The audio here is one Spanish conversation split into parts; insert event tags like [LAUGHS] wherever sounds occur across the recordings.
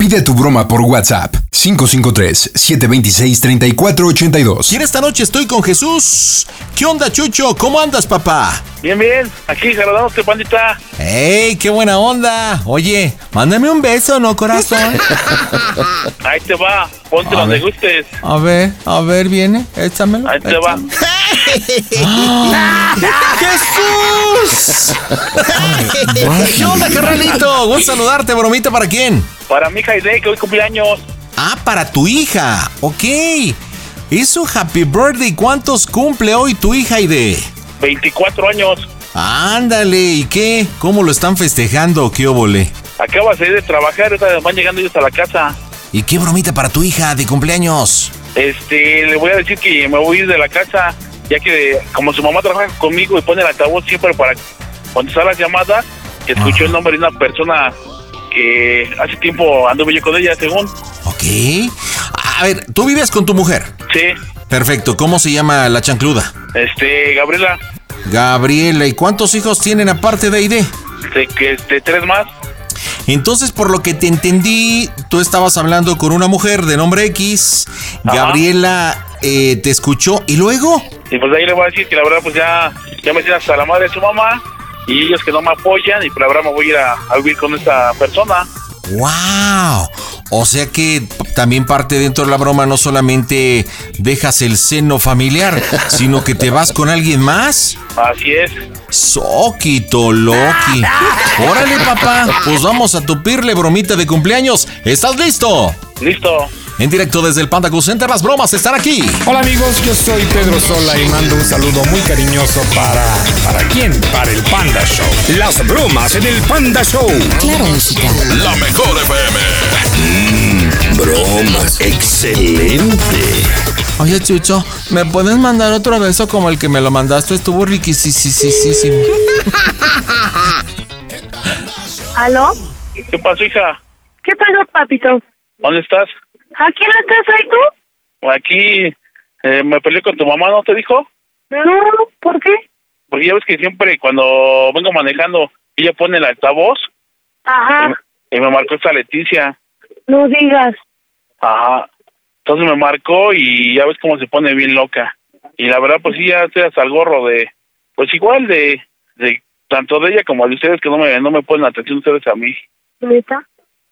Pide tu broma por WhatsApp 553-726-3482. Y en esta noche estoy con Jesús. ¿Qué onda, Chucho? ¿Cómo andas, papá? Bien, bien. Aquí saludándote, pandita. ¡Ey, qué buena onda! Oye, mándame un beso, ¿no, corazón? [LAUGHS] Ahí te va. Ponte A donde ver. gustes. A ver, a ver, viene. Échamelo. Ahí te va. ¡Jesús! ¿Qué onda, carnalito? Gusto saludarte, bromita, ¿para quién? Para mi hija Aide, que hoy cumpleaños. Ah, para tu hija. Ok. Es un happy birthday. ¿Cuántos cumple hoy tu hija, Aide? 24 años. Ándale, ¿y qué? ¿Cómo lo están festejando? ¿Qué óvole? Acaba de salir de trabajar. ahorita Van llegando ellos a la casa. ¿Y qué bromita para tu hija de cumpleaños? Este, le voy a decir que me voy a ir de la casa. Ya que como su mamá trabaja conmigo y pone el altavoz siempre para contestar las llamadas, escuchó el nombre de una persona que hace tiempo anduve yo con ella, según. Ok. A ver, ¿tú vives con tu mujer? Sí. Perfecto. ¿Cómo se llama la chancluda? Este, Gabriela, Gabriela. ¿Y cuántos hijos tienen aparte de Aide? de que este, tres más. Entonces, por lo que te entendí, tú estabas hablando con una mujer de nombre X. Ajá. Gabriela eh, te escuchó y luego. Y pues de ahí le voy a decir que la verdad pues ya, ya me tiene hasta la madre de su mamá y ellos que no me apoyan y pues la verdad me voy a ir a, a vivir con esta persona. ¡Wow! O sea que también parte dentro de la broma no solamente dejas el seno familiar, [LAUGHS] sino que te vas con alguien más. Así es. Soquito Loki. [LAUGHS] Órale, papá. Pues vamos a tupirle bromita de cumpleaños. ¿Estás listo? Listo. En directo desde el Panda Cool Center, las bromas están aquí. Hola amigos, yo soy Pedro Sola y mando un saludo muy cariñoso para... ¿Para quién? Para el Panda Show. Las bromas en el Panda Show. Claro, música. La mejor FM. Bromas. Excelente. Oye, Chucho, ¿me puedes mandar otro beso como el que me lo mandaste? Estuvo riquísimo. ¿Aló? ¿Qué pasó, hija? ¿Qué pasó, papito? ¿Dónde estás? ¿Aquí en la casa y tú? Aquí eh, me peleé con tu mamá, ¿no te dijo? No, ¿por qué? Porque ya ves que siempre cuando vengo manejando ella pone el altavoz Ajá, y me marcó esta Leticia. no digas. Ajá. Entonces me marcó y ya ves cómo se pone bien loca. Y la verdad, pues sí, ya estoy hasta el gorro de, pues igual de, de tanto de ella como de ustedes que no me, no me ponen atención ustedes a mí. ¿Neta?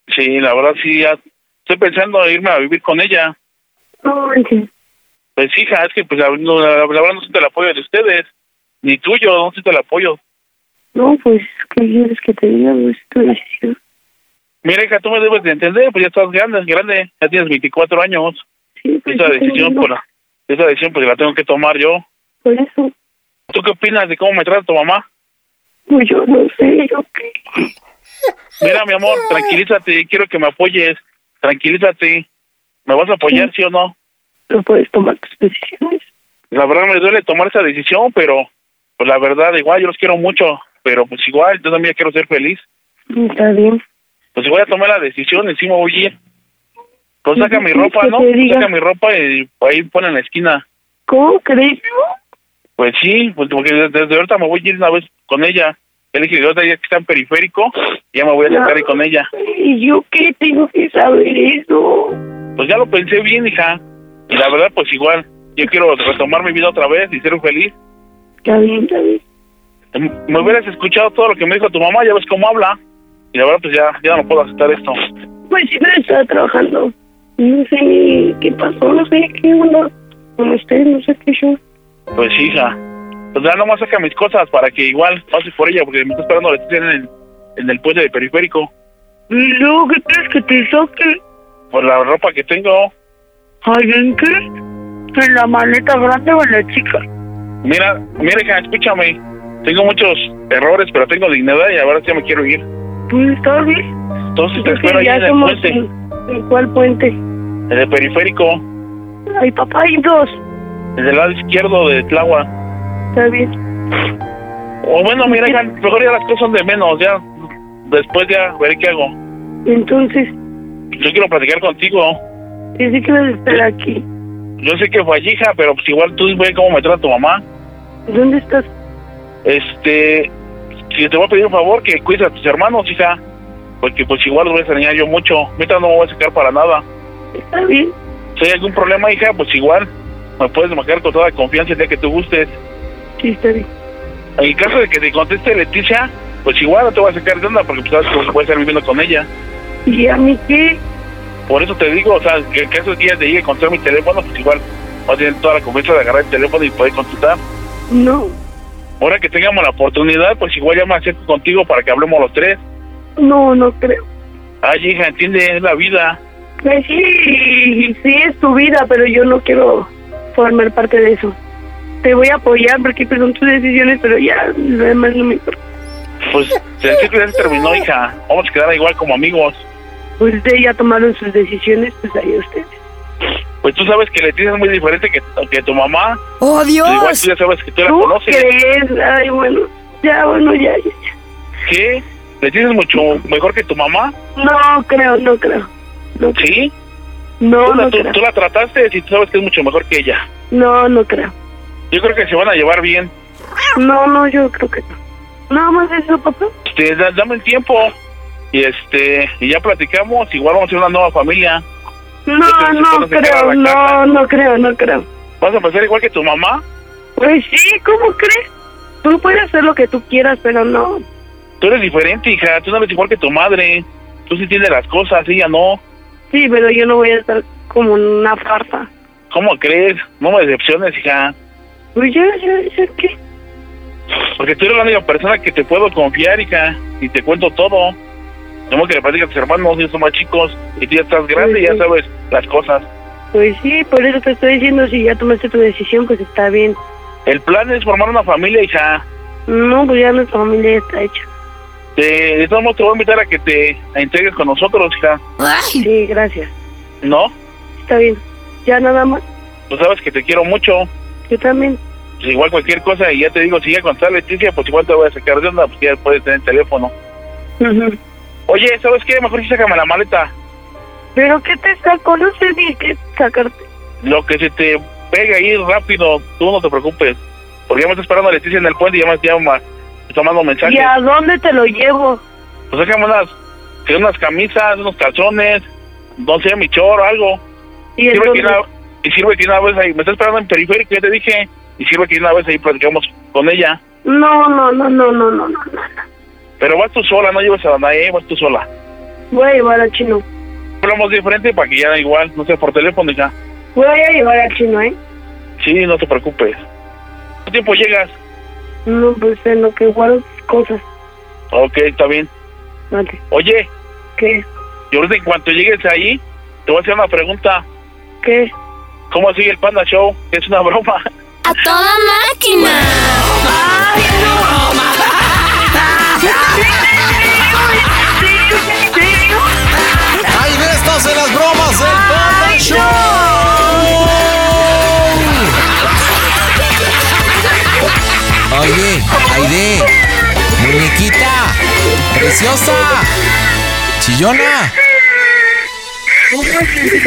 Sí, la verdad sí, ya estoy pensando en irme a vivir con ella. Manches. Pues hija, es que pues la, no, la- la verdad no siento el apoyo de ustedes, ni tuyo, no siento el apoyo. No, pues, ¿qué quieres que te diga? Pues tu decisión. Mira hija, tú me debes de entender, pues ya estás grande, grande, ya tienes 24 años. Sí, pues, Esa decisión, pues, la- esa decisión pues la tengo que tomar yo. Por eso, ¿Tú qué opinas de cómo me trata tu mamá? pues yo no sé, yo qué. Mira, mi amor, tranquilízate, quiero que me apoyes, tranquilízate. ¿Me vas a apoyar, sí o no? No puedes tomar tus decisiones. La verdad me duele tomar esa decisión, pero pues la verdad, igual yo los quiero mucho, pero pues igual yo también quiero ser feliz. Está bien. Pues igual ya tomé la decisión, encima voy a ir. Pues saca mi ¿Qué ropa, ¿no? Saca mi ropa y ahí pone en la esquina. ¿Cómo crees? Pues sí, pues porque desde ahorita me voy a ir una vez con ella. Le dije, ahorita ya que está en periférico, ya me voy a sentar ahí con ella. ¿Y yo qué tengo que saber eso? Pues ya lo pensé bien, hija. Y la verdad, pues igual, yo quiero retomar mi vida otra vez y ser feliz. Está bien, está bien. M- Me hubieras escuchado todo lo que me dijo tu mamá, ya ves cómo habla. Y la verdad, pues ya, ya no puedo aceptar esto. Pues sí, pero estaba trabajando. No sé ni qué pasó, no sé qué onda con ustedes, no sé qué yo. Pues sí, hija. Pues ya nomás saca mis cosas para que igual pase por ella, porque me está esperando Leticia en el, en el puente de periférico. ¿Y luego qué quieres que te saque? Por la ropa que tengo. ¿Ay, en qué? ¿En la maleta grande o en la chica? Mira, mira, hija, escúchame. Tengo muchos errores, pero tengo dignidad y ahora sí me quiero ir. Pues está bien. Entonces te espero ahí en el puente, en- ¿En cuál puente? en el periférico, Ay, papá, hay dos. en el lado izquierdo de Tláhuac. Está bien. O bueno, mira, hija, mejor ya las cosas son de menos, ya. Después ya veré qué hago. Entonces, Yo quiero platicar contigo. dice que vas a estar aquí. Yo sé que fue allí, hija, pero pues igual tú ve cómo me trata tu mamá. ¿Dónde estás? Este, si te voy a pedir un favor, que cuides a tus hermanos, hija. Porque pues igual los voy a extrañar yo mucho. Ahorita no me voy a sacar para nada. Está bien. Si hay algún problema, hija, pues igual me puedes marcar con toda confianza el día que tú gustes. Sí. En caso de que te conteste Leticia, pues igual no te voy a sacar de onda porque pues sabes que a estar viviendo con ella. ¿Y a mí qué? Por eso te digo, o sea, que en caso de que ella te llegue a encontrar mi teléfono, pues igual vas a tener toda la confianza de agarrar el teléfono y poder consultar. No. Ahora que tengamos la oportunidad, pues igual ya me acerco contigo para que hablemos los tres. No, no creo. Ay, hija, entiende, es la vida. Pues sí, sí es tu vida, pero yo no quiero formar parte de eso. Te voy a apoyar porque pues, son tus decisiones, pero ya lo demás no me importa. Pues el ciclo ya se terminó, hija. Vamos a quedar igual como amigos. Pues ustedes ya tomaron sus decisiones, pues ahí ustedes. Pues tú sabes que Leticia es muy diferente que, que tu mamá. ¡Oh, Pues igual Dios! tú ya sabes que tú la ¿Tú conoces. crees? Ay, bueno, ya, bueno, ya, ya, ya. ¿Qué? ¿Leticia es mucho mejor que tu mamá? No creo, no creo. No, creo. ¿Sí? no, tú, no tú- creo. tú la trataste y tú sabes que es mucho mejor que ella. No, no creo. Yo creo que se van a llevar bien. No, no, yo creo que no. Nada más eso, papá. Este, da- dame el tiempo. Y este, y ya platicamos. Igual vamos a ser una nueva familia. No, no ¿cuándo se queda creo, casa? no, no creo, no creo. ¿Vas a pensar igual que tu mamá? Pues sí, ¿cómo crees? Tú puedes hacer lo que tú quieras, pero no. Tú eres diferente, hija. Tú no eres igual que tu madre. Tú sí tienes las cosas, ella no. Sí, pero yo no voy a estar como una farsa. ¿Cómo crees? No me decepciones, hija. Pues ya, ya, ya, ¿qué? Porque tú eres la única persona que te puedo confiar, hija. Y te cuento todo. Tengo que le platicar a tus hermanos, ellos son más chicos. Y tú ya estás grande y ya Sí. sabes las cosas. Pues sí, por eso te estoy diciendo, si ya tomaste tu decisión, pues está bien. El plan es formar una familia, hija. No, pues ya nuestra familia ya está hecha. De, de todos modos, te voy a invitar a que te entregues con nosotros, hija. ¡Ay! Sí, gracias. ¿No? Está bien. Ya nada más. Tú sabes que te quiero mucho. Yo también. Pues igual cualquier cosa, y ya te digo, si ya contar Leticia, pues igual te voy a sacar de onda, pues ya puedes tener teléfono. Ujú. Oye, ¿sabes qué? Mejor sí sácame la maleta. Pero ¿qué te saco? No sé ni qué sacarte. Lo que se te pegue ahí rápido, tú no te preocupes. Porque ya me está esperando Leticia en el puente y ya me está mandando mensajes. ¿Y a dónde te lo llevo? Pues sácame unas, unas camisas, unos calzones, no sé, mi chor, algo. ¿Y entonces? una, y sirve que una vez ahí, me está esperando en periférico, ya te dije, y sirve que una vez ahí platicamos con ella. No, no, no, no, no, no, no. Pero vas tú sola, no lleves a nadie, vas tú sola. Voy a llevar al chino. Hablamos diferente para que ya igual, no sé, por teléfono ya. Voy a llevar al chino, ¿eh? Sí, no te preocupes. ¿Cuánto tiempo llegas? No, pues en lo que guardo cosas. Ok, está bien. Oye, ¿Qué? y ahorita en cuanto llegues ahí, te voy a hacer una pregunta. ¿Qué? ¿Cómo sigue el Panda Show? Es una broma. ¡A toda máquina! ¡Hay de estas en las bromas del Panda Show! Oye, Aide, muñequita, preciosa, chillona.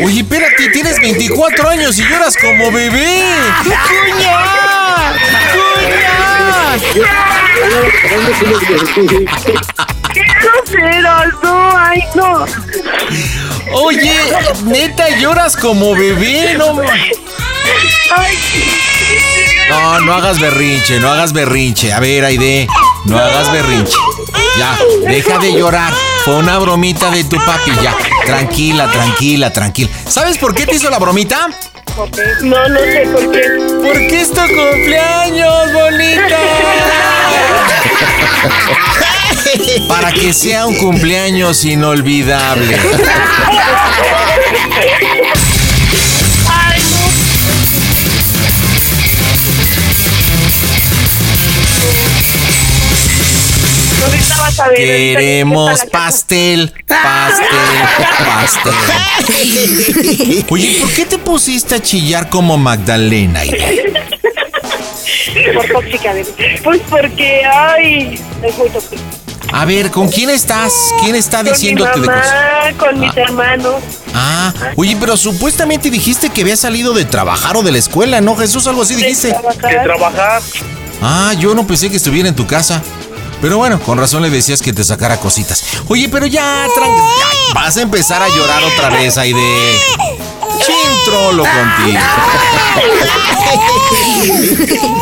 Oye, espérate, tienes 24 años y lloras como bebé. ¡Cuña! ¡Cuña! ¡Qué [LAUGHS] groseros! No, ay, no. Oye, neta, lloras como bebé, no Ay, No, no hagas berrinche, no hagas berrinche. A ver, Aide, no hagas berrinche. Ya, deja de llorar. Fue una bromita de tu papi, ya. Tranquila, tranquila, tranquila. ¿Sabes por qué te hizo la bromita? No, no sé por qué. Porque es tu cumpleaños, bonita. [LAUGHS] Para que sea un cumpleaños inolvidable. [LAUGHS] Queremos pastel, pastel, pastel. Oye, ¿por qué te pusiste a chillar como Magdalena? Por tóxica, de- Pues porque, ay, es muy tóxica. A ver, ¿con quién estás? ¿Quién está Con mi diciéndote de mamá, cosas? con mis hermanos. Ah, oye, pero supuestamente dijiste que había salido de trabajar o de la escuela, ¿no, Jesús? Algo así dijiste. De trabajar. trabajar. Ah, yo no pensé que estuviera en tu casa. Pero bueno, con razón le decías que te sacara cositas. Oye, pero ya, vas a empezar a llorar otra vez, Aide. Chintrolo contigo.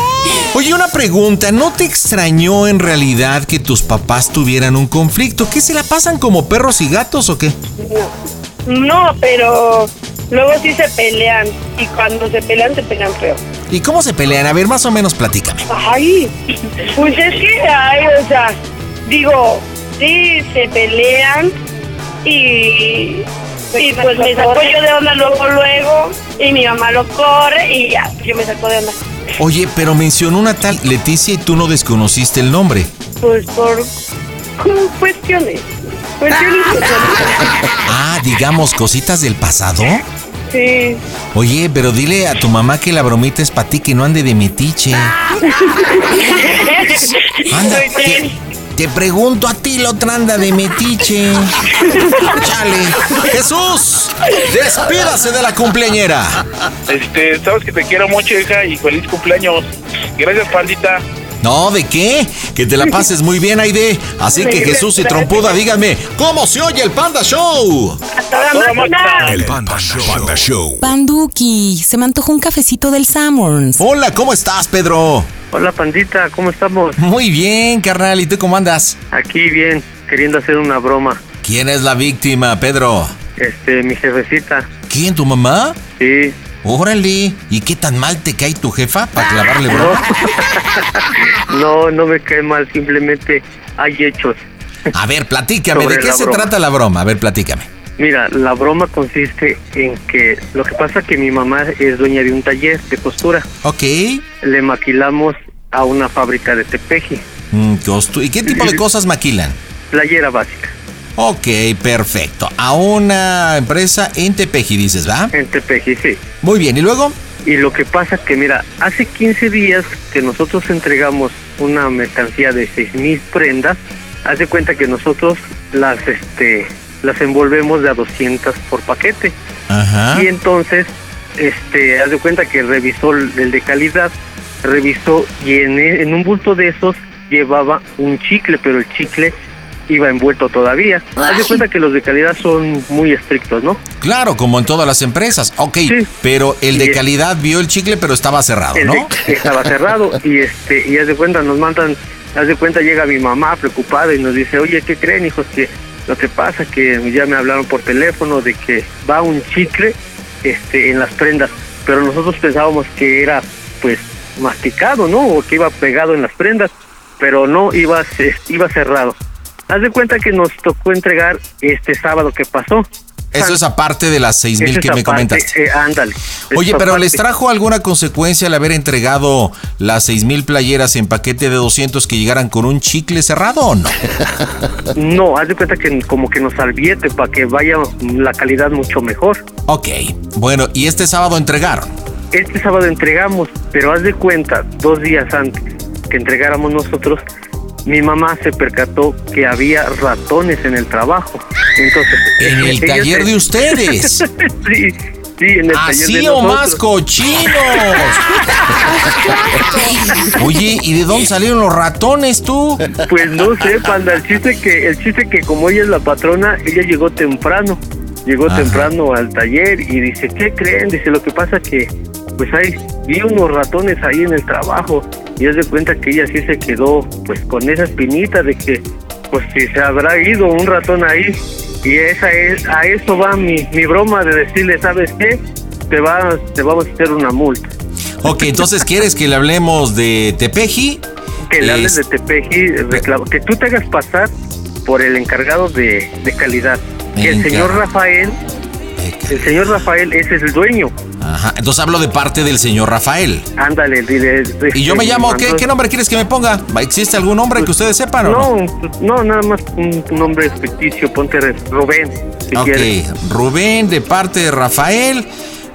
[LAUGHS] Oye, una pregunta, ¿no te extrañó en realidad que tus papás tuvieran un conflicto? ¿Qué se la pasan como perros y gatos o qué? No, pero luego sí se pelean. Y cuando se pelean, se pelean feo. ¿Y cómo se pelean? A ver, más o menos platícame. Ay, pues es que, ay, o sea, digo, sí, se pelean y, y pues me saco yo de onda luego, luego, y mi mamá lo corre y ya, yo me saco de onda. Oye, pero mencionó una tal Leticia y tú no desconociste el nombre. Pues por cu- cuestiones, cuestiones. [LAUGHS] Ah, digamos, cositas del pasado. Sí, Oye, pero dile a tu mamá que la bromita es para ti, que no ande de metiche. [LAUGHS] Anda, te pregunto a ti, la otra anda de metiche. Chale. Jesús, despídase de la cumpleañera. Este, sabes que te quiero mucho, hija, y feliz cumpleaños. Gracias, pandita. No, ¿de qué? Que te la pases muy bien, Aide. Así que Jesús y Trompuda, díganme, ¿cómo se oye el Panda Show? a toda máquina. El Panda Show. Panda Show. Panduki, se me antojó un cafecito del Sammons. Hola, ¿cómo estás, Pedro? Hola pandita, ¿cómo estamos? Muy bien, carnal. ¿Y tú cómo andas? Aquí bien, queriendo hacer una broma. ¿Quién es la víctima, Pedro? Este, mi jefecita. ¿Quién, tu mamá? Sí. Órale, ¿y qué tan mal te cae tu jefa para clavarle broma? [LAUGHS] No, no me cae mal, simplemente hay hechos. A ver, platícame, ¿de qué se broma. trata la broma? A ver, platícame. Mira, la broma consiste en que lo que pasa que mi mamá es dueña de un taller de costura. Ok. Le maquilamos a una fábrica de tepeji, Mm, ¿Y qué tipo de cosas maquilan? playera básica, Ok, perfecto. A una empresa en Tepeji, dices, ¿va? en tepeji, sí. Muy bien, ¿y luego? Y lo que pasa que, mira, hace 15 días que nosotros entregamos una mercancía de 6 mil prendas, haz de cuenta que nosotros las, este, las envolvemos de a 200 por paquete. Ajá. Y entonces, este, haz de cuenta que revisó el el de calidad, revisó y en, en un bulto de esos llevaba un chicle, pero el chicle iba envuelto todavía. Haz de cuenta que los de calidad son muy estrictos, ¿no? Claro, como en todas las empresas. Ok, pero el de Y- calidad vio el chicle, pero estaba cerrado, El ¿no? de- [LAUGHS] estaba cerrado y este y haz de cuenta nos mandan haz de cuenta llega mi mamá preocupada y nos dice oye qué creen hijos que lo que pasa que ya me hablaron por teléfono de que va un chicle este en las prendas pero nosotros pensábamos que era pues masticado no o que iba pegado en las prendas pero no iba ce- iba cerrado haz de cuenta que nos tocó entregar este sábado que pasó Eso es aparte de las seis mil que me aparte, comentaste. eh, ándale Oye, pero parte. ¿les trajo alguna consecuencia al haber entregado las seis mil playeras en paquete de 200 que llegaran con un chicle cerrado o no? [LAUGHS] No, haz de cuenta que como que nos advierte para que vaya la calidad mucho mejor. Ok, bueno, y este sábado entregaron. Este sábado entregamos, pero haz de cuenta, dos días antes que entregáramos nosotros, mi mamá se percató que había ratones en el trabajo. Entonces, En el taller se- de ustedes. [LAUGHS] sí, sí, en el taller Así o más cochinos. Oye, ¿y de dónde salieron los ratones tú? Pues no sé, panda, el chiste que el chiste que como ella es la patrona, ella llegó temprano. Llegó Ajá. temprano al taller y dice, ¿qué creen? Dice, lo que pasa que pues hay vi unos ratones ahí en el trabajo y es de cuenta que ella sí se quedó pues con esa espinita de que pues si se habrá ido un ratón ahí Y esa es, a eso va mi, mi broma de decirle, ¿sabes qué? Te, va, te vamos a hacer una multa. Ok, entonces quieres que le hablemos de Tepeji. Que le hables de Tepeji, reclamo- que tú te hagas pasar por el encargado de, de calidad. Que el señor Rafael, el señor Rafael ese es el dueño. Ajá, entonces hablo de parte del señor Rafael. Ándale, dile. Y yo me este, llamo, ¿qué, nombre quieres que me ponga? ¿Existe algún nombre que ustedes sepan o no? No, no, nada más un nombre ficticio, ponte Rubén. si Ok, quieres. Rubén de parte de Rafael.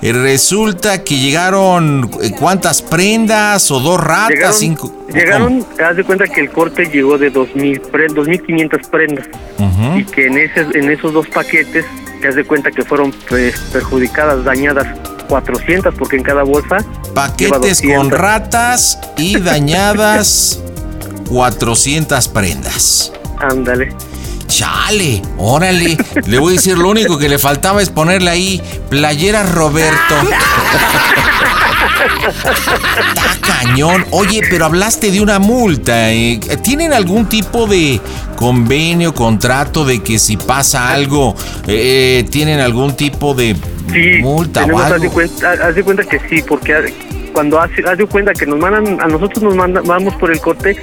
Eh, Resulta que llegaron eh, cuántas prendas o dos ratas, Llegaron, cinco. llegaron haz de cuenta que el corte llegó de 2000 pre- 2.500 prendas Ujú. y que en, ese, en esos dos paquetes, te das de cuenta que fueron pues, perjudicadas, dañadas 400 porque en cada bolsa Paquetes 200. con ratas y dañadas [LAUGHS] 400 prendas. Ándale. Chale, órale. Le voy a decir, lo único que le faltaba es ponerle ahí playera Roberto. Está cañón. Oye, pero hablaste de una multa. eh. ¿Tienen algún tipo de convenio, contrato de que si pasa algo, eh, tienen algún tipo de Sí, multa o tenemos, haz de, algo? cuenta, haz de cuenta que sí, porque cuando hace, haz de cuenta que nos mandan, a nosotros nos mandan, vamos por el corte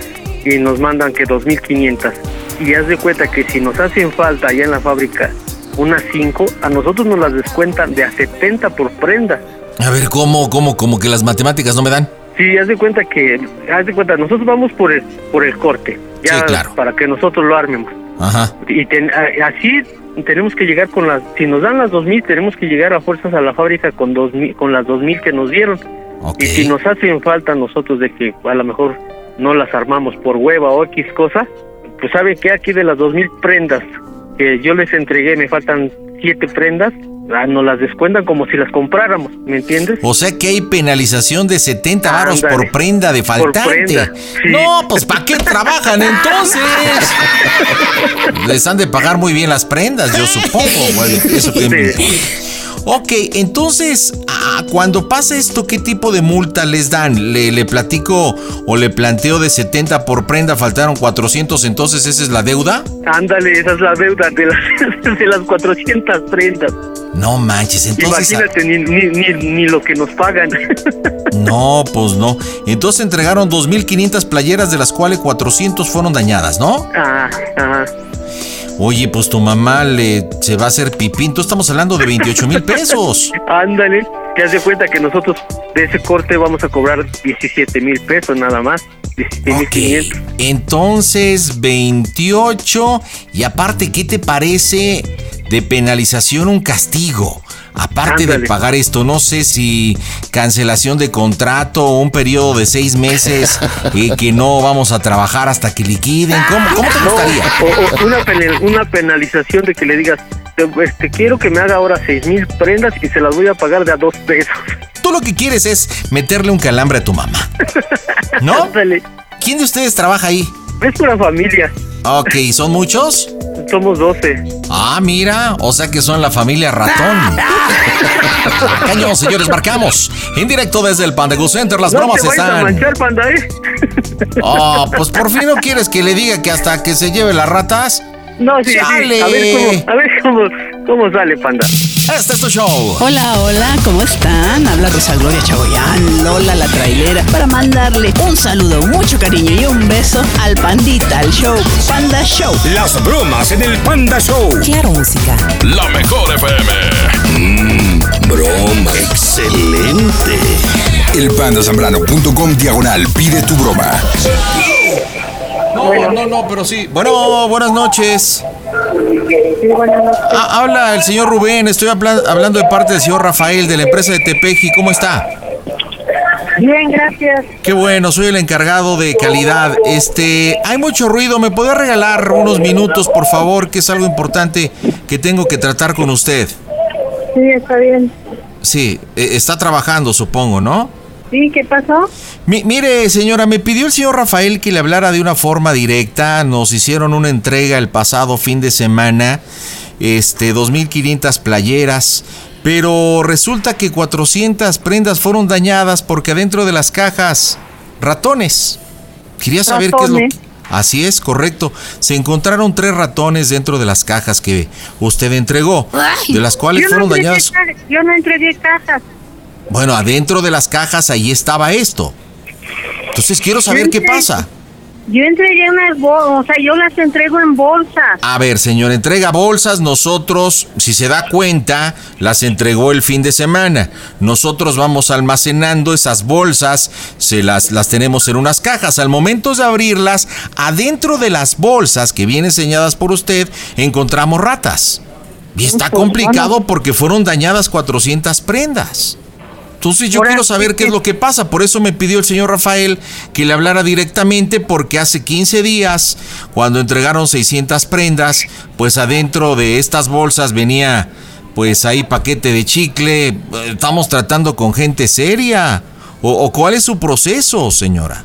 y nos mandan que 2.500. Y haz de cuenta que si nos hacen falta allá en la fábrica unas 5, a nosotros nos las descuentan de a 70 por prenda. A ver, ¿cómo, cómo, como que las matemáticas no me dan? Sí, haz de cuenta que, haz de cuenta, nosotros vamos por el, por el corte, ya Sí, claro. para que nosotros lo armemos. Ajá. Y ten- así tenemos que llegar con las, si nos dan las 2000, tenemos que llegar a fuerzas a la fábrica con 2000, con las 2000 que nos dieron. Y si nos hacen falta nosotros de que a lo mejor no las armamos por hueva o X cosa, pues saben que aquí de las 2000 prendas que yo les entregué me faltan 7 prendas, ah, nos las descuentan como si las compráramos, ¿me entiendes? O sea que hay penalización de 70 varos por prenda de faltante. prenda, sí. No, pues ¿para qué trabajan entonces? [LAUGHS] Les han de pagar muy bien las prendas, yo supongo. Bueno, eso que- Ok, entonces, ah, cuando pasa esto, ¿qué tipo de multa les dan? ¿Le, le platico o le planteo de 70 por prenda, faltaron 400, entonces esa es la deuda? Ándale, esa es la deuda de las, [LAUGHS] de las 400 prendas. No manches, entonces... Imagínate, ni, ni, ni, ni lo que nos pagan. [LAUGHS] No, pues no. Entonces entregaron 2.500 playeras, de las cuales 400 fueron dañadas, ¿no? Ah, ajá. Oye, pues tu mamá le se va a hacer pipín. Tú estamos hablando de 28 mil pesos. [LAUGHS] Ándale, te das de cuenta que nosotros de ese corte vamos a cobrar 17 mil pesos nada más. 17 mil 500. Entonces, 28. Y aparte, ¿qué te parece de penalización un castigo? Aparte de pagar esto, no sé si cancelación de contrato o un periodo de seis meses y [LAUGHS] que no vamos a trabajar hasta que liquiden. ¿Cómo, cómo te No, gustaría? o, o una, penal- una penalización de que le digas, te, este, quiero que me haga ahora 6 mil prendas y se las voy a pagar de a dos pesos. Tú lo que quieres es meterle un calambre a tu mamá. ¿No? [LAUGHS] ¿Quién de ustedes trabaja ahí? Es una familia. Ok, ¿son muchos? Somos 12. Ah, mira, o sea que son la familia ratón. [LAUGHS] Cañón, señores, marcamos. En directo desde el Panda Go Center, las no bromas te vayas a están. manchar, panda, ¿eh? Oh, pues por fin no [LAUGHS] quieres que le diga que hasta que se lleve las ratas. No, sí, sí. Chale. A ver cómo, a ver cómo, cómo sale, panda. Este es tu show. Hola, hola, ¿cómo están? Habla Rosa Gloria Chagoyán, Lola la trailera, para mandarle un saludo, mucho cariño y un beso al Pandita, al show Panda Show. Las bromas en el Panda Show. Claro, música. La mejor FM. Mmm, broma. Excelente. Elpandasambrano.com diagonal pide tu broma. No, no, no, pero sí. Bueno, buenas noches. Ah, habla el señor Rubén, estoy habla- hablando de parte del señor Rafael de la empresa de Tepeji. ¿Cómo está? Bien, gracias. Qué bueno, soy el encargado de calidad. Este, hay mucho ruido, ¿me puede regalar unos minutos, por favor? Que es algo importante que tengo que tratar con usted. Sí, está bien. Sí, eh, está trabajando, supongo, ¿no? Sí, ¿qué pasó? Mi- mire, señora, me pidió el señor Rafael que le hablara de una forma directa. Nos hicieron una entrega el pasado fin de semana, este, 2.500 playeras, pero resulta que 400 prendas fueron dañadas porque adentro de las cajas, ratones. Quería saber qué es lo que... Así es, correcto. Se encontraron tres ratones dentro de las cajas que usted entregó, de las cuales no fueron dañadas. Yo no entregué cajas. Bueno, adentro de las cajas ahí estaba esto. Entonces quiero saber qué pasa. Yo entregué unas bolsas, o sea, yo las entrego en bolsas. A ver, señor, entrega bolsas. Nosotros, si se da cuenta, las entregó el fin de semana. Nosotros vamos almacenando esas bolsas, se las, las tenemos en unas cajas. Al momento de abrirlas, adentro de las bolsas que vienen señadas por usted, encontramos ratas. Y está Pues, complicado porque fueron dañadas 400 prendas. Entonces yo Ahora quiero saber qué es lo que pasa. Por eso me pidió el señor Rafael que le hablara directamente porque hace 15 días, cuando entregaron 600 prendas, pues adentro de estas bolsas venía pues ahí paquete de chicle. Estamos tratando con gente seria. ¿O, o cuál es su proceso, señora?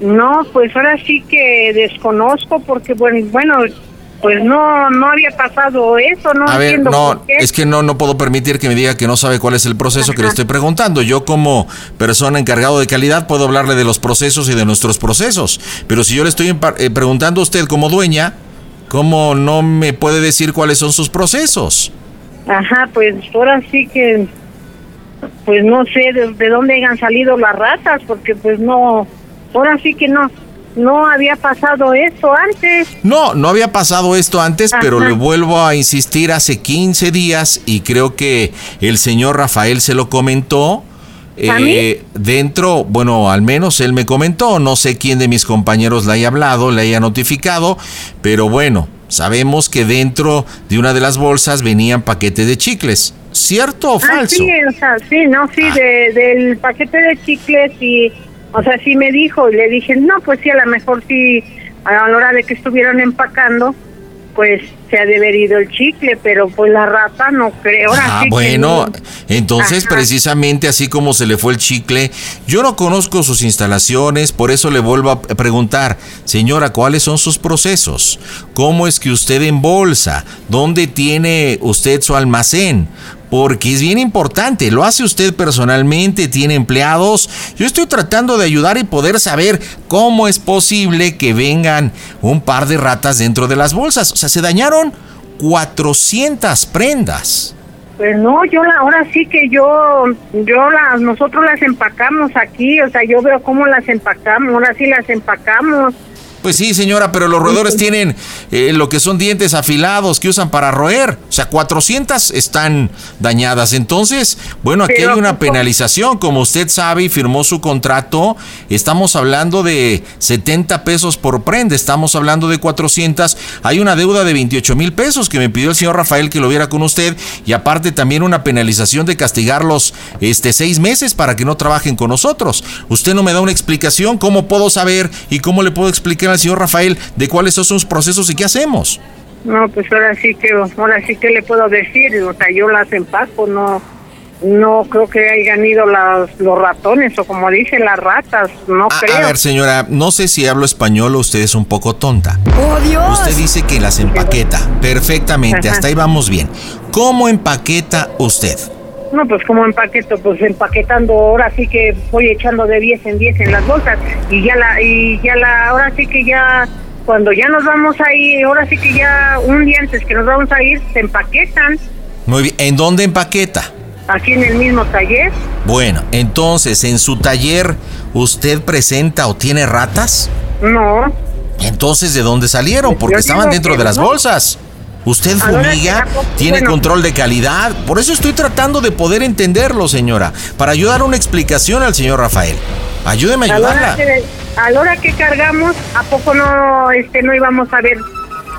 No, pues ahora sí que desconozco porque, bueno, bueno pues no no había pasado eso, no A ver, entiendo no, por qué. es que no, no puedo permitir que me diga que no sabe cuál es el proceso que le estoy preguntando. Yo como persona encargado de calidad puedo hablarle de los procesos y de nuestros procesos. Pero si yo le estoy eh, preguntando a usted como dueña, ¿cómo no me puede decir cuáles son sus procesos? Ajá, pues ahora sí que, pues no sé de, de dónde hayan salido las ratas, porque pues no, ahora sí que no, no había pasado eso antes. No, no había pasado esto antes, pero le vuelvo a insistir hace 15 días y creo que el señor Rafael se lo comentó. ¿A mí? eh, dentro, bueno, al menos él me comentó, no sé quién de mis compañeros le haya hablado, le haya notificado, pero bueno, sabemos que dentro de una de las bolsas venían paquetes de chicles. ¿Cierto o Ah, falso? sí, o sea, sí, no, sí, de, del paquete de chicles y, o sea, sí me dijo y le dije, no, pues sí, a lo mejor sí, a la hora de que estuvieron empacando, pues se ha de haber ido el chicle, pero pues la rata no creo. Ah, sí bueno, no. entonces Ajá. precisamente así como se le fue el chicle, yo no conozco sus instalaciones, por eso le vuelvo a preguntar, señora, ¿cuáles son sus procesos? ¿Cómo es que usted embolsa? ¿Dónde tiene usted su almacén? Porque es bien importante, lo hace usted personalmente, tiene empleados. Yo estoy tratando de ayudar y poder saber cómo es posible que vengan un par de ratas dentro de las bolsas. O sea, se dañaron 400 prendas. Pues no, yo la, ahora sí que yo, yo las, nosotros las empacamos aquí, o sea, yo veo cómo las empacamos, ahora sí las empacamos. Pues sí, señora, pero los roedores tienen eh, lo que son dientes afilados que usan para roer. O sea, 400 están dañadas. Entonces, bueno, aquí Pero, hay una penalización. Como usted sabe y firmó su contrato, estamos hablando de 70 pesos por prenda. Estamos hablando de 400. Hay una deuda de 28 mil pesos que me pidió el señor Rafael que lo viera con usted. Y aparte también una penalización de castigarlos este, seis meses para que no trabajen con nosotros. Usted no me da una explicación. ¿Cómo puedo saber y cómo le puedo explicar al señor Rafael de cuáles son sus procesos y qué hacemos? No, pues ahora sí que, ahora sí que le puedo decir, o sea, yo las empaco, no, no creo que hayan ido las, los ratones o como dicen las ratas, no A, creo. a ver, señora, no sé si hablo español o usted es un poco tonta. ¡Oh, Dios! Usted dice que las empaqueta. Perfectamente, Ajá. hasta ahí vamos bien. ¿Cómo empaqueta usted? No, pues como empaqueto, pues empaquetando, ahora sí que voy echando de 10 en 10 en las bolsas y ya la, y ya la, ahora sí que ya, cuando ya nos vamos a ir, ahora sí que ya un día antes que nos vamos a ir, se empaquetan Muy bien, ¿en dónde empaqueta? aquí en el mismo taller. Bueno, entonces, ¿en su taller usted presenta o tiene ratas? No, Entonces, ¿de dónde salieron? Porque Yo estaban dentro de las no. bolsas. ¿Usted fumiga? ¿Tiene control de calidad? Por eso estoy tratando de poder entenderlo, señora. Para ayudar una explicación al señor Rafael. Ayúdeme a a ayudarla. que, a la hora que cargamos, ¿a poco no, este, no íbamos a ver,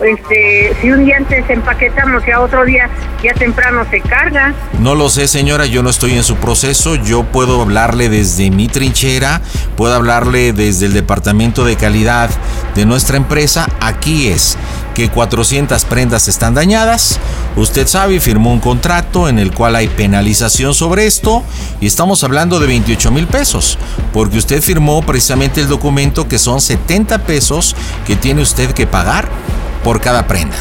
este, si un día antes empaquetamos y a otro día ya temprano se carga? No lo sé, señora, yo no estoy en su proceso. Yo puedo hablarle desde mi trinchera, puedo hablarle desde el departamento de calidad de nuestra empresa. Aquí es que 400 prendas están dañadas. Usted sabe, firmó un contrato en el cual hay penalización sobre esto y estamos hablando de 28 mil pesos, porque usted firmó precisamente el documento que son 70 pesos que tiene usted que pagar por cada prenda.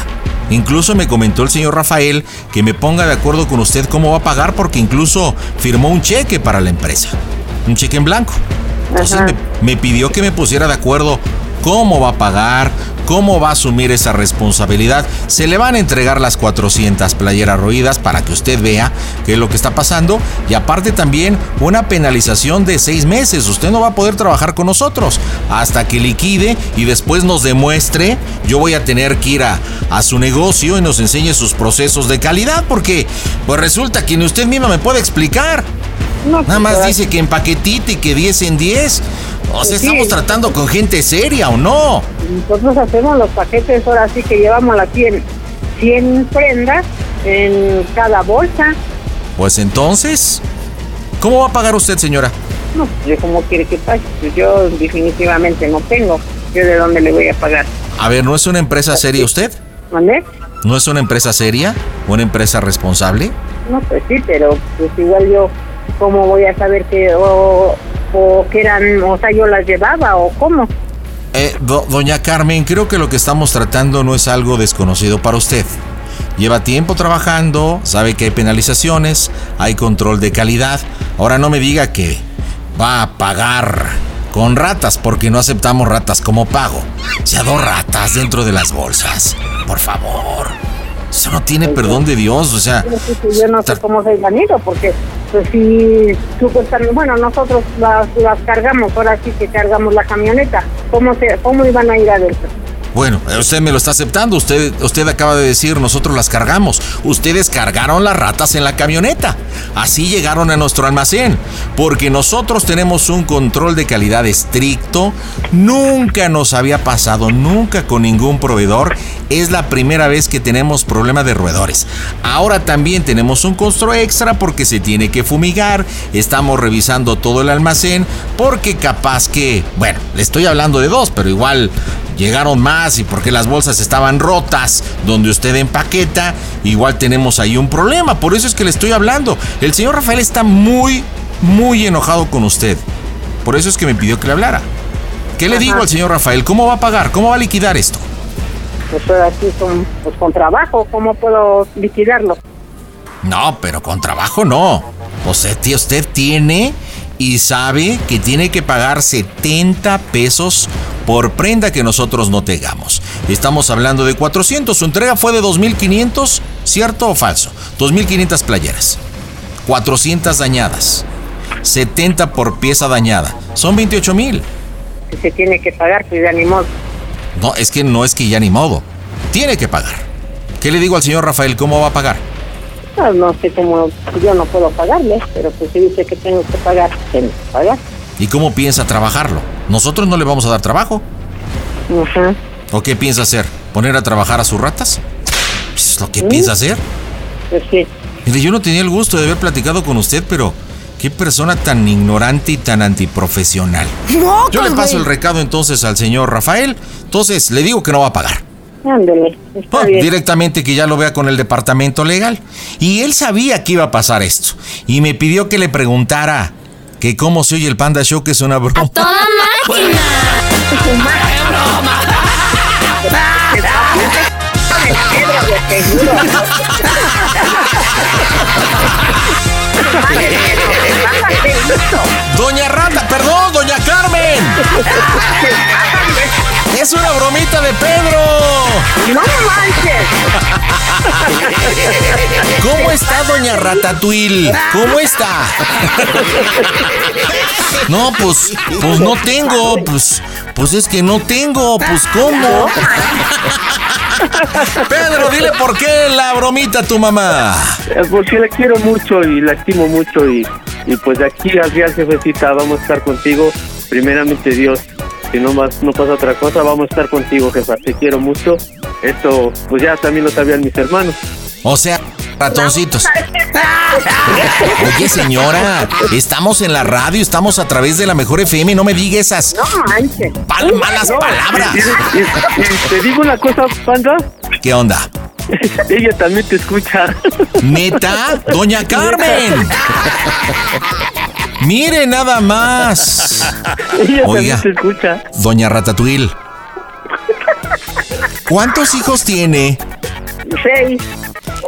Incluso me comentó el señor Rafael que me ponga de acuerdo con usted cómo va a pagar porque incluso firmó un cheque para la empresa. Un cheque en blanco. Entonces me pidió que me pusiera de acuerdo cómo va a pagar, cómo va a asumir esa responsabilidad. Se le van a entregar las 400 playeras roídas para que usted vea qué es lo que está pasando y aparte también una penalización de seis meses. Usted no va a poder trabajar con nosotros hasta que liquide y después nos demuestre. Yo voy a tener que ir a, a su negocio y nos enseñe sus procesos de calidad porque pues resulta que ni usted misma me puede explicar. Nada más dice que en paquetito y que 10 en 10. O sea, Sí. estamos tratando con gente seria o no. Nosotros hacemos los paquetes, ahora sí que llevamos las 100, 100 prendas en cada bolsa. Pues entonces, ¿cómo va a pagar usted, señora? No, yo como quiere que pague, Pues yo definitivamente no tengo. Yo de dónde le voy a pagar. A ver, ¿no es una empresa seria usted? ¿No es una empresa seria? ¿Una empresa responsable? No, pues sí, pero pues igual yo, ¿cómo voy a saber que, o, o que eran, o sea, yo las llevaba o cómo? Eh, do- doña Carmen, creo que lo que estamos tratando no es algo desconocido para usted. Lleva tiempo trabajando, sabe que hay penalizaciones, hay control de calidad. Ahora no me diga que va a pagar con ratas, porque no aceptamos ratas como pago. O sea, dos ratas dentro de las bolsas. Por favor. Eso no tiene perdón de Dios, o sea... Yo sí, sí, no sé cómo se han ido, porque pues si supuestamente, bueno, nosotros las, las cargamos, ahora sí que cargamos la camioneta, ¿cómo, se, cómo iban a ir adentro? Bueno, usted me lo está aceptando. Usted, usted acaba de decir, nosotros las cargamos. Ustedes cargaron las ratas en la camioneta. Así llegaron a nuestro almacén. Porque nosotros tenemos un control de calidad estricto. Nunca nos había pasado, nunca con ningún proveedor. Es la primera vez que tenemos problema de roedores. Ahora también tenemos un costo extra porque se tiene que fumigar. Estamos revisando todo el almacén porque capaz que, bueno, le estoy hablando de dos, pero igual llegaron más y porque las bolsas estaban rotas donde usted empaqueta, igual tenemos ahí un problema. Por eso es que le estoy hablando. El señor Rafael está muy, muy enojado con usted. Por eso es que me pidió que le hablara. ¿Qué le digo al señor Rafael? ¿Cómo va a pagar? ¿Cómo va a liquidar esto? Pues sí con, pues, con trabajo, ¿cómo puedo liquidarlo? No, pero con trabajo no. O sea, tí- usted tiene y sabe que tiene que pagar 70 pesos por prenda que nosotros no tengamos. Estamos hablando de 400. Su entrega fue de 2.500, ¿cierto o falso? 2.500 playeras. 400 dañadas. 70 por pieza dañada. Son 28 mil. Si se tiene que pagar, pues ya ni modo. No, es que no es que ya ni modo. Tiene que pagar. ¿Qué le digo al señor Rafael? ¿Cómo va a pagar? No, no sé cómo, yo no puedo pagarle, pero pues si dice que tengo que pagar, tengo que pagar. ¿Y cómo piensa trabajarlo? Nosotros no le vamos a dar trabajo. Ajá. ¿O qué piensa hacer? ¿Poner a trabajar a sus ratas? ¿Es lo que piensa hacer? Pues sí. Mire, yo no tenía el gusto de haber platicado con usted, pero qué persona tan ignorante y tan antiprofesional. Yo le paso el recado entonces al señor Rafael. Entonces, le digo que no va a pagar. Ándale, está bien. directamente que ya lo vea con el departamento legal. Y él sabía que iba a pasar esto. Y me pidió que le preguntara que cómo se oye el Panda Show, que es una broma. ¡Toda máquina! [LAUGHS] [LAUGHS] [LAUGHS] [LAUGHS] Doña Rata, perdón, doña Carmen. Es una bromita de Pedro. ¡No manches! ¿Cómo está doña Ratatouille? ¿Cómo está? No, pues, pues no tengo, pues, pues es que no tengo, pues ¿cómo? Pedro, dile por qué la bromita a tu mamá. Eh, Porque la quiero mucho y la mucho y, y pues de aquí al día jefecita vamos a estar contigo, primeramente Dios, si no más no pasa otra cosa, vamos a estar contigo jefa, te quiero mucho, esto pues ya también lo sabían mis hermanos. O sea, ratoncitos. [LAUGHS] Oye, señora, estamos en la radio, estamos a través de la mejor FM, no me diga esas No manches. pal- malas palabras. Te digo una cosa, Panda, ¿Qué onda? [LAUGHS] ella también te escucha. ¿Neta? ¡Doña Carmen! Mire nada más. ella Oiga. también te escucha. Doña Ratatouille. ¿Cuántos hijos tiene? Seis.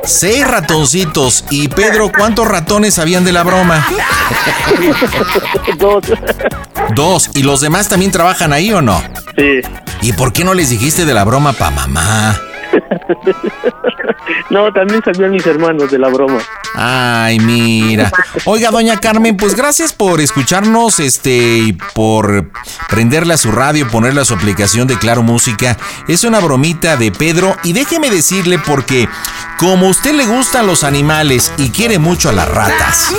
Seis ratoncitos. Y Pedro, ¿cuántos ratones sabían de la broma? Dos. Dos. ¿Y los demás también trabajan ahí o no? Sí. ¿Y por qué no les dijiste de la broma pa' mamá? [LAUGHS] No, también sabían mis hermanos de la broma. Ay, mira. Oiga, doña Carmen, pues gracias por escucharnos, este, y por prenderle a su radio, ponerle a su aplicación de Claro Música. Es una bromita de Pedro y déjeme decirle porque como a usted le gustan los animales y quiere mucho a las ratas.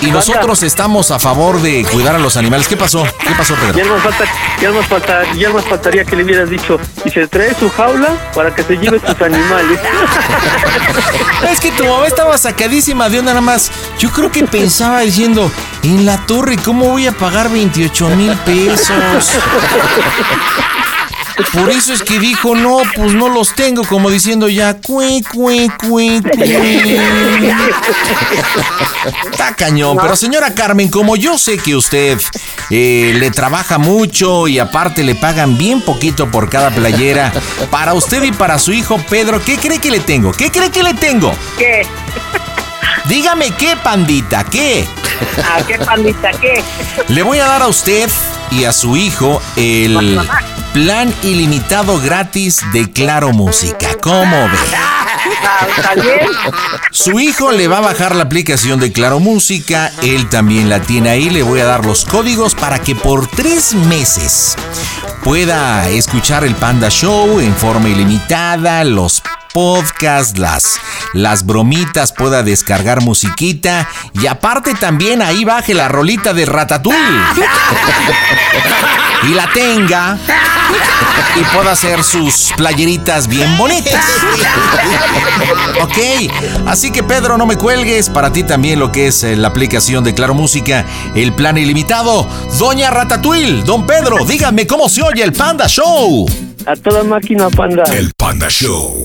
Y nosotros estamos a favor de cuidar a los animales. ¿Qué pasó? ¿Qué pasó, Pedro? Ya nos, falta, ya, nos falta, ya nos faltaría que le hubieras dicho, y se trae su jaula para que se lleve sus animales. [LAUGHS] Es que tu mamá estaba sacadísima de onda nada más. Yo creo que pensaba diciendo, en la torre, ¿cómo voy a pagar 28 mil pesos? Por eso es que dijo, no, pues no los tengo, como diciendo ya, cue, cue, cue, cue. Está cañón, pero señora Carmen, como yo sé que usted eh, le trabaja mucho y aparte le pagan bien poquito por cada playera, para usted y para su hijo Pedro, ¿qué cree que le tengo? ¿Qué cree que le tengo? ¿Qué? Dígame qué, pandita, ¿qué? ¿A qué pandita qué? Le voy a dar a usted y a su hijo el plan ilimitado gratis de Claro Música. ¿Cómo ve? Su hijo le va a bajar la aplicación de Claro Música, él también la tiene ahí, le voy a dar los códigos para que por tres meses pueda escuchar el Panda Show en forma ilimitada, los podcasts, las, las bromitas, pueda descargar musiquita y aparte también ahí baje la rolita de Ratatouille [LAUGHS] y la tenga y pueda hacer sus playeritas bien bonitas. Ok, así que Pedro, no me cuelgues. Para ti también lo que es eh, la aplicación de Claro Música, el plan ilimitado. Doña Ratatouille, don Pedro, díganme cómo se oye el Panda Show. A toda máquina, panda. El Panda Show.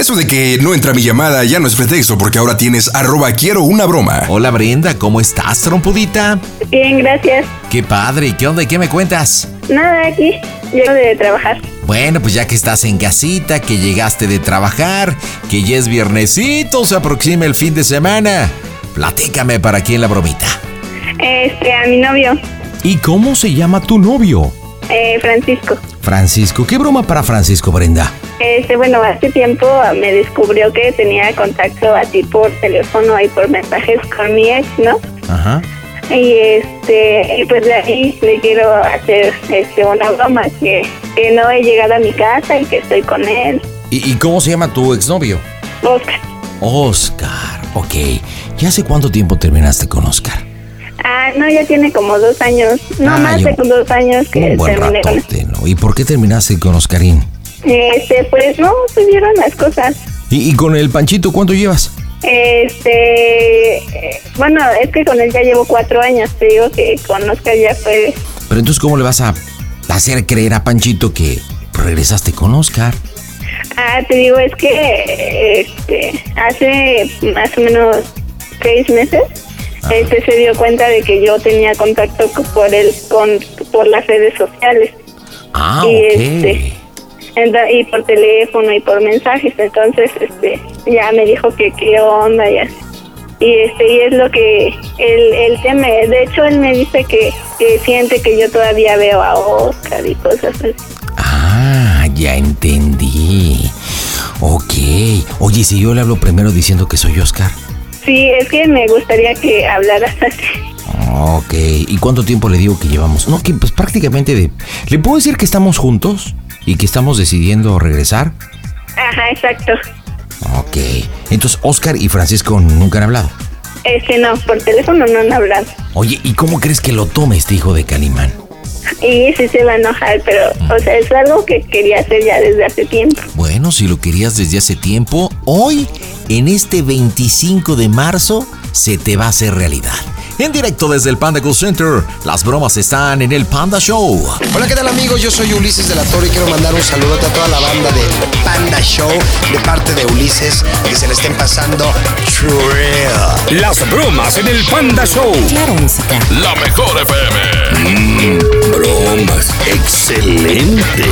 Eso de que no entra mi llamada ya no es pretexto porque ahora tienes arroba quiero una broma. Hola Brenda, ¿cómo estás, trompudita? Bien, gracias. Qué padre, ¿qué onda? ¿Qué me cuentas? Nada, aquí. Llego de trabajar. Bueno, pues ya que estás en casita, que llegaste de trabajar, que ya es viernesito, se aproxima el fin de semana. Platícame para quién la bromita. Este, a mi novio, ¿Y cómo se llama tu novio? Eh, Francisco. Francisco. ¿Qué broma para Francisco, Brenda? Este, bueno, hace tiempo me descubrió que tenía contacto a ti por teléfono y por mensajes con mi ex, ¿no? Ajá. Y este, y pues de ahí le quiero hacer este una broma que, que no he llegado a mi casa y que estoy con él. ¿Y, y cómo se llama tu exnovio? Oscar. Oscar. Ok. ¿Y hace cuánto tiempo terminaste con Oscar? Ah, no, ya tiene como dos años, no Ah, más de dos años que terminé con ¿no? ¿Y por qué terminaste con Oscarín? Este, pues no, tuvieron las cosas. ¿Y, y con el Panchito cuánto llevas? Este, bueno, es que con él ya llevo cuatro años, te digo que con Oscar ya fue, Pero entonces, ¿cómo le vas a hacer creer a Panchito que regresaste con Oscar? ah, te digo, es que, este, hace más o menos seis meses, este se dio cuenta de que yo tenía contacto co- por él, con, por las redes sociales. Ah, y este, y por teléfono y por mensajes, entonces, este, ya me dijo que qué onda y así. Y este, y es lo que él, él teme. De hecho, él me dice que, que siente que yo todavía veo a Oscar y cosas así. Ah, ya entendí. Ok. Oye, si yo le hablo primero diciendo que soy Oscar. Sí, es que me gustaría que hablaras así. Ok. ¿Y cuánto tiempo le digo que llevamos? No, que pues prácticamente de... ¿Le puedo decir que estamos juntos? ¿Y que estamos decidiendo regresar? Ajá, exacto. Ok. Entonces, Oscar y Francisco nunca han hablado. Este no, por teléfono no han hablado. Oye, ¿y cómo crees que lo tome este hijo de Calimán? Y sí se va a enojar, pero, o sea, es algo que quería hacer ya desde hace tiempo. Bueno, si lo querías desde hace tiempo, hoy, en este 25 de marzo, se te va a hacer realidad. En directo desde el Panda Cool Center, las bromas están en el Panda Show. Hola, ¿qué tal amigos? Yo soy Ulises de la Torre y quiero mandar un saludote a toda la banda del Panda Show de parte de Ulises, que se le estén pasando trill. Las bromas en el Panda Show. Claro, música. La mejor FM. Mmm, bromas. Excelente.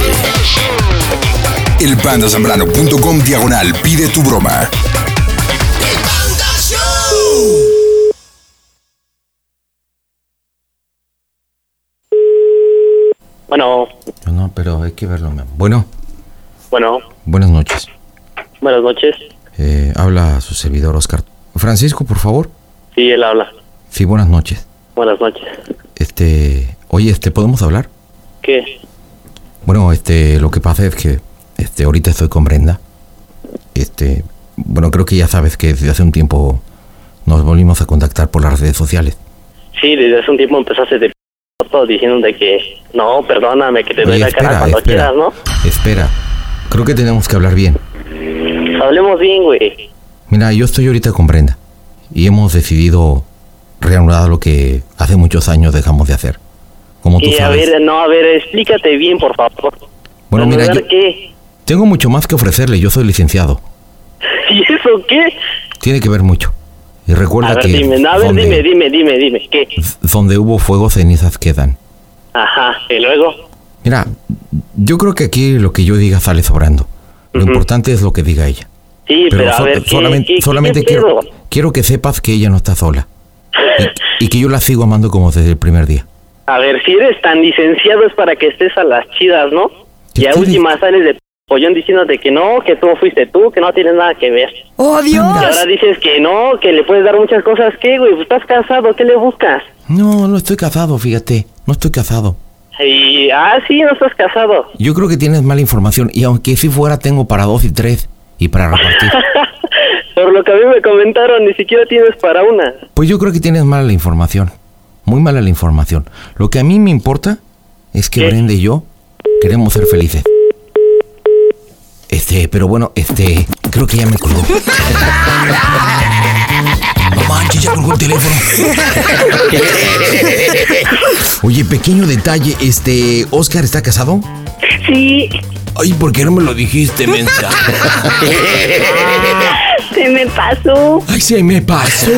Elpandasambrano.com diagonal pide tu broma. Bueno, No, pero hay que verlo. Bueno, bueno, buenas noches. buenas noches. Eh, habla su servidor Oscar. Francisco, por favor. Sí, él habla. Sí, buenas noches. Buenas noches. Este, oye, este, ¿podemos hablar? ¿Qué? Bueno, este, lo que pasa es que, este, ahorita estoy con Brenda. Este, bueno, creo que ya sabes que desde hace un tiempo nos volvimos a contactar por las redes sociales. Sí, desde hace un tiempo empezaste de p todo diciendo de que no, perdóname, que te doy Oye, la cara cuando espera. quieras, ¿no? Espera, creo que tenemos que hablar bien. Hablemos bien, güey. Mira, yo estoy ahorita con Brenda y hemos decidido reanudar lo que hace muchos años dejamos de hacer. Como tú Y a sabes. ver, no, a ver, explícate bien, por favor. Bueno, mira, ¿Reanudar yo qué? tengo mucho más que ofrecerle. Yo soy licenciado. [LAUGHS] ¿Y eso qué? Tiene que ver mucho. Y recuerda A ver, que dime, no, a ver, donde, dime, dime, dime, dime, ¿qué? donde hubo fuego, cenizas quedan. Ajá, y luego, Mira, yo creo que aquí lo que yo diga sale sobrando. Lo importante es lo que diga ella. sí, pero, a so- ver, ¿qué, solamente, qué- solamente quiero, quiero que sepas que ella no está sola. Y, y que yo la sigo amando como desde el primer día. A ver, si eres tan licenciado es para que estés a las chidas, ¿no? Y a última sales de pollón diciéndote que no, que tú fuiste tú, que no tienes nada que ver. ¡Oh, Y ahora dices que no, que le puedes dar muchas cosas. ¿Qué, güey? Pues estás casado, ¿qué le buscas? No, no estoy casado, fíjate. No estoy casado. Y, ah, sí, no estás casado. Yo creo que tienes mala información. Y aunque si fuera, tengo para dos y tres. Y para repartir. [LAUGHS] Por lo que a mí me comentaron, ni siquiera tienes para una. Pues yo creo que tienes mala la información. Muy mala la información. Lo que a mí me importa es que Brenda y yo queremos ser felices. Este, pero bueno, este, creo que ya me colgó. No manches, ya colgó el teléfono. Oye, pequeño detalle, este, ¿Oscar está casado? Sí, Ay, ¿por qué no me lo dijiste, mensa? se me pasó. Ay, se me pasó.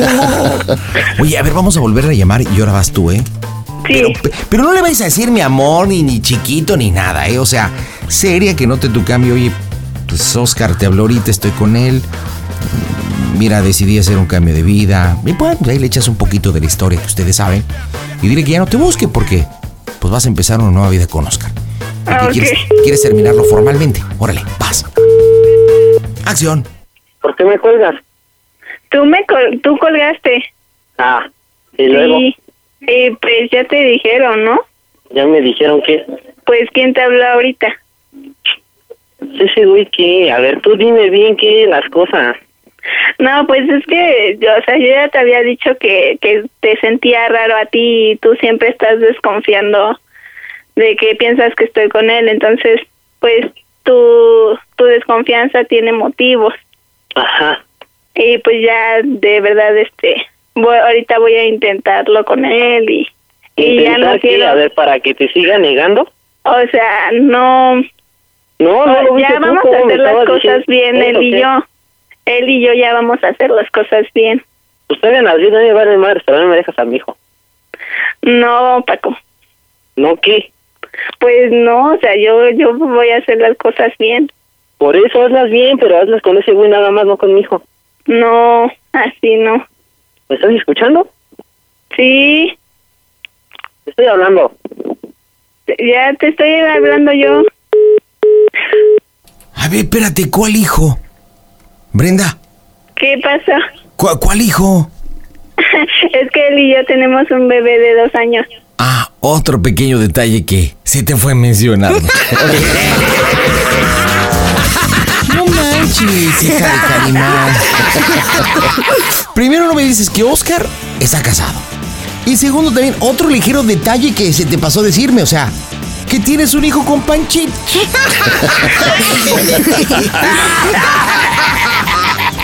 Oye, a ver, vamos a volver a llamar y ahora vas tú, ¿eh? Pero, pe- pero no le vais a decir mi amor, ni, ni chiquito, ni nada, ¿eh? O sea, seria que note tu cambio. Oye, pues Oscar te habló ahorita, estoy con él. Mira, decidí hacer un cambio de vida. Y bueno, pues ahí le echas un poquito de la historia que ustedes saben. Y dile que ya no te busque porque pues vas a empezar una nueva vida con Oscar. Ah, quieres, quieres terminarlo formalmente. Órale, vas. Acción. ¿Por qué me cuelgas? Tú me col- tú colgaste. Ah, y luego. Y pues ya te dijeron, ¿no? ya me dijeron que... Pues quién te habló ahorita. Ese güey que... A ver, tú dime bien qué las cosas. No, pues es que, yo, o sea, yo ya te había dicho que, que te sentía raro a ti y tú siempre estás desconfiando de que piensas que estoy con él, entonces, pues tu, tu desconfianza tiene motivos. Ajá. Y pues ya, de verdad, este, voy, ahorita voy a intentarlo con él y, y ya no ¿Intentar qué? quiero, A ver, para que te siga negando. o sea, no, No, no, lo ya vamos a hacer las cosas diciendo bien, él y yo. Él y yo ya vamos a hacer las cosas bien. Las bien, no me vale madre, pero no me dejas a mi hijo. No, Paco. ¿No qué? Pues no, o sea, yo yo voy a hacer las cosas bien. Por eso hazlas bien, pero hazlas con ese güey nada más, no con mi hijo. No, así no. ¿Me estás escuchando? Sí, Te estoy hablando. ya te estoy hablando yo. A ver, espérate, ¿cuál hijo? Brenda, ¿Qué pasa? ¿cu- ¿cuál hijo? [LAUGHS] es que él y yo tenemos un bebé de dos años. Ah, otro pequeño detalle que se te fue a mencionar. [LAUGHS] [LAUGHS] no manches, hija de. Primero no me dices que Oscar está casado. Y segundo también, otro ligero detalle que se te pasó decirme, o sea, que tienes un hijo con Panchito.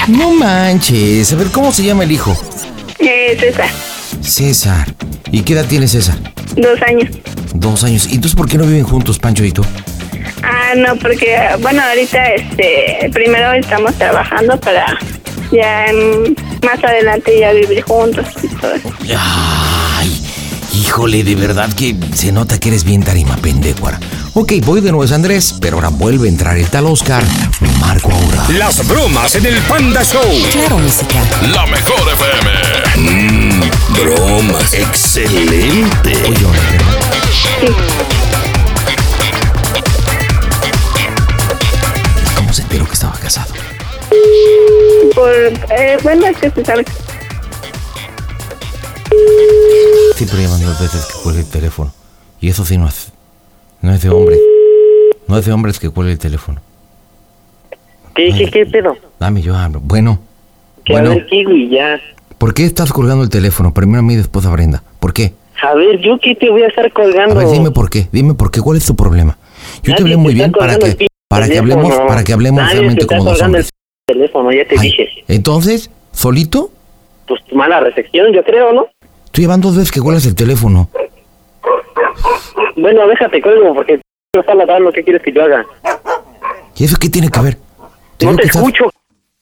no manches, a ver, ¿cómo se llama el hijo? Eh, César, César. ¿Y qué edad tiene César? dos años. Dos años. ¿Y entonces por qué no viven juntos, Pancho y tú? Ah, no, porque, bueno, ahorita, este, primero estamos trabajando para ya en- más adelante ya vivir juntos y todo eso. Ay, Híjole, de verdad que se nota que eres bien tarima pendecuara. Ok, voy de nuevo es Andrés, pero ahora vuelve a entrar el tal Oscar. Marco ahora. Las bromas en el Panda Show. Claro, música. La mejor FM. Mmm, bromas. Excelente. ¿Cómo se enteró que estaba casado? Por, eh, bueno, es que se sabe. Siempre llaman dos veces que cuelgue el teléfono. Y eso sí no es. No es de hombre. No es de hombres que cuelgue el teléfono. ¿Qué, qué, qué pedo? Dame, yo hablo. Bueno. Que Bueno, a ver güey, ya. ¿por qué estás colgando el teléfono? Primero a mí y después a Brenda. ¿Por qué? A ver, yo qué te voy a estar A colgando. ver, dime por qué. Dime por qué. ¿Cuál es tu problema? Yo te hablé muy bien para que, para que hablemos, para que hablemos Nadie realmente te está como dos colgando hombres. el teléfono, ya te dije. Entonces, ¿solito? Pues mala recepción, yo creo, ¿no? Tú llevan dos veces que cuelgas el teléfono. Bueno, déjate cuelgo porque no está ladrando, ¿qué quieres que yo haga? ¿Y eso qué tiene que ver? Te No digo te que estás- escucho,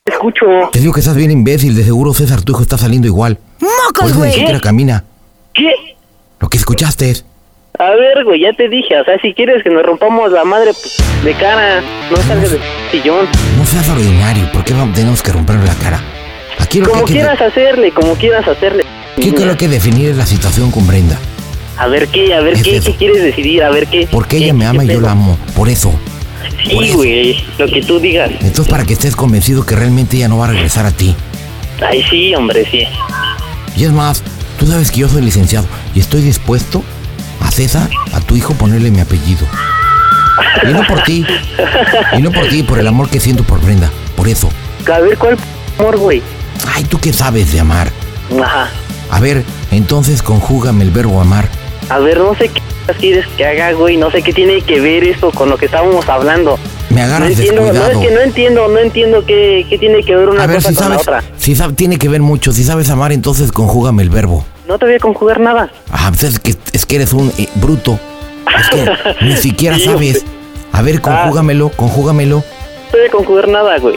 te escucho. Te digo que estás bien imbécil. De seguro César, tu hijo está saliendo igual. Por eso ni siquiera camina. ¿Qué? Lo que escuchaste es... A ver, güey, ya te dije, o sea, si quieres que nos rompamos la madre pues, de cara, no salgas del sillón. No seas ordinario. ¿Por qué vamos- tenemos que romperle la cara? Aquí lo que Como que... quieras hacerle, como quieras hacerle. ¿Qué creo que definir es la situación con Brenda? A ver qué, a ver Es qué, qué quieres decidir, a ver qué. Porque qué- ella me ama y yo la amo. Por eso. Sí, güey, lo que tú digas. Entonces, para que estés convencido que realmente ella no va a regresar a ti. Ay, sí, hombre, sí. Y es más, tú sabes que yo soy licenciado y estoy dispuesto a César, a tu hijo, ponerle mi apellido. Y no por ti. Y no por ti, por el amor que siento por Brenda. Por eso. A ver, ¿cuál amor, güey? Ay, ¿tú qué sabes de amar? Ajá. A ver, entonces conjúgame el verbo amar. A ver, no sé qué quieres que haga, güey, no sé qué tiene que ver esto con lo que estábamos hablando. Me No agarras entiendo, no, descuidado. es que no entiendo, no entiendo qué, qué tiene que ver una A ver, cosa si con sabes, la otra. si sabes, tiene que ver mucho. Si sabes amar, entonces conjúgame el verbo. No te voy a conjugar nada. Ah, pues es que, es que eres un eh, bruto. Es que [LAUGHS] ni siquiera sabes. A ver, conjúgamelo, conjúgamelo. No te voy a conjugar nada, güey.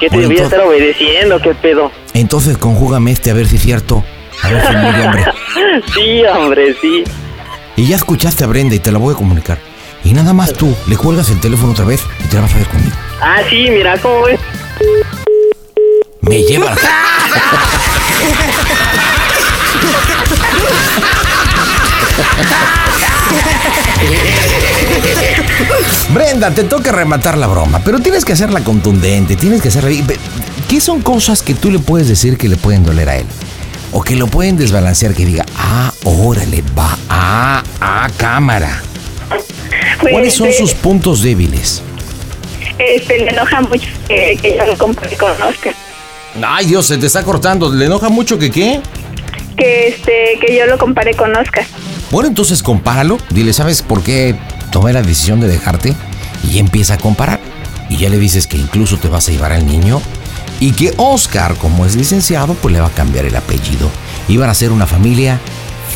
¿Qué te Bueno, voy a estar obedeciendo? ¿Qué pedo? Entonces conjúgame este a ver si es cierto. A ver si es muy hombre. [LAUGHS] sí, hombre, sí. Y ya escuchaste a Brenda y te la voy a comunicar. Y nada más tú, le cuelgas el teléfono otra vez y te la vas a ver conmigo. Ah, sí, mira, ¿cómo ves? Me lleva. [LAUGHS] [LAUGHS] Brenda, te toca rematar la broma, pero tienes que hacerla contundente, tienes que hacerla... ¿Qué son cosas que tú le puedes decir que le pueden doler a él? O que lo pueden desbalancear, que diga, ah, órale, va, ah, ah, cámara. ¿Cuáles son sus puntos débiles? Este, le enoja mucho que, que yo lo compare con Oscar. Ay, Dios, se te está cortando. ¿Le enoja mucho que qué? Que, este, que yo lo compare con Oscar. Bueno, entonces compáralo. Dile, ¿sabes por qué tomé la decisión de dejarte? Y empieza a comparar. Y ya le dices que incluso te vas a llevar al niño. Y que Oscar, como es licenciado, pues le va a cambiar el apellido. Y van a ser una familia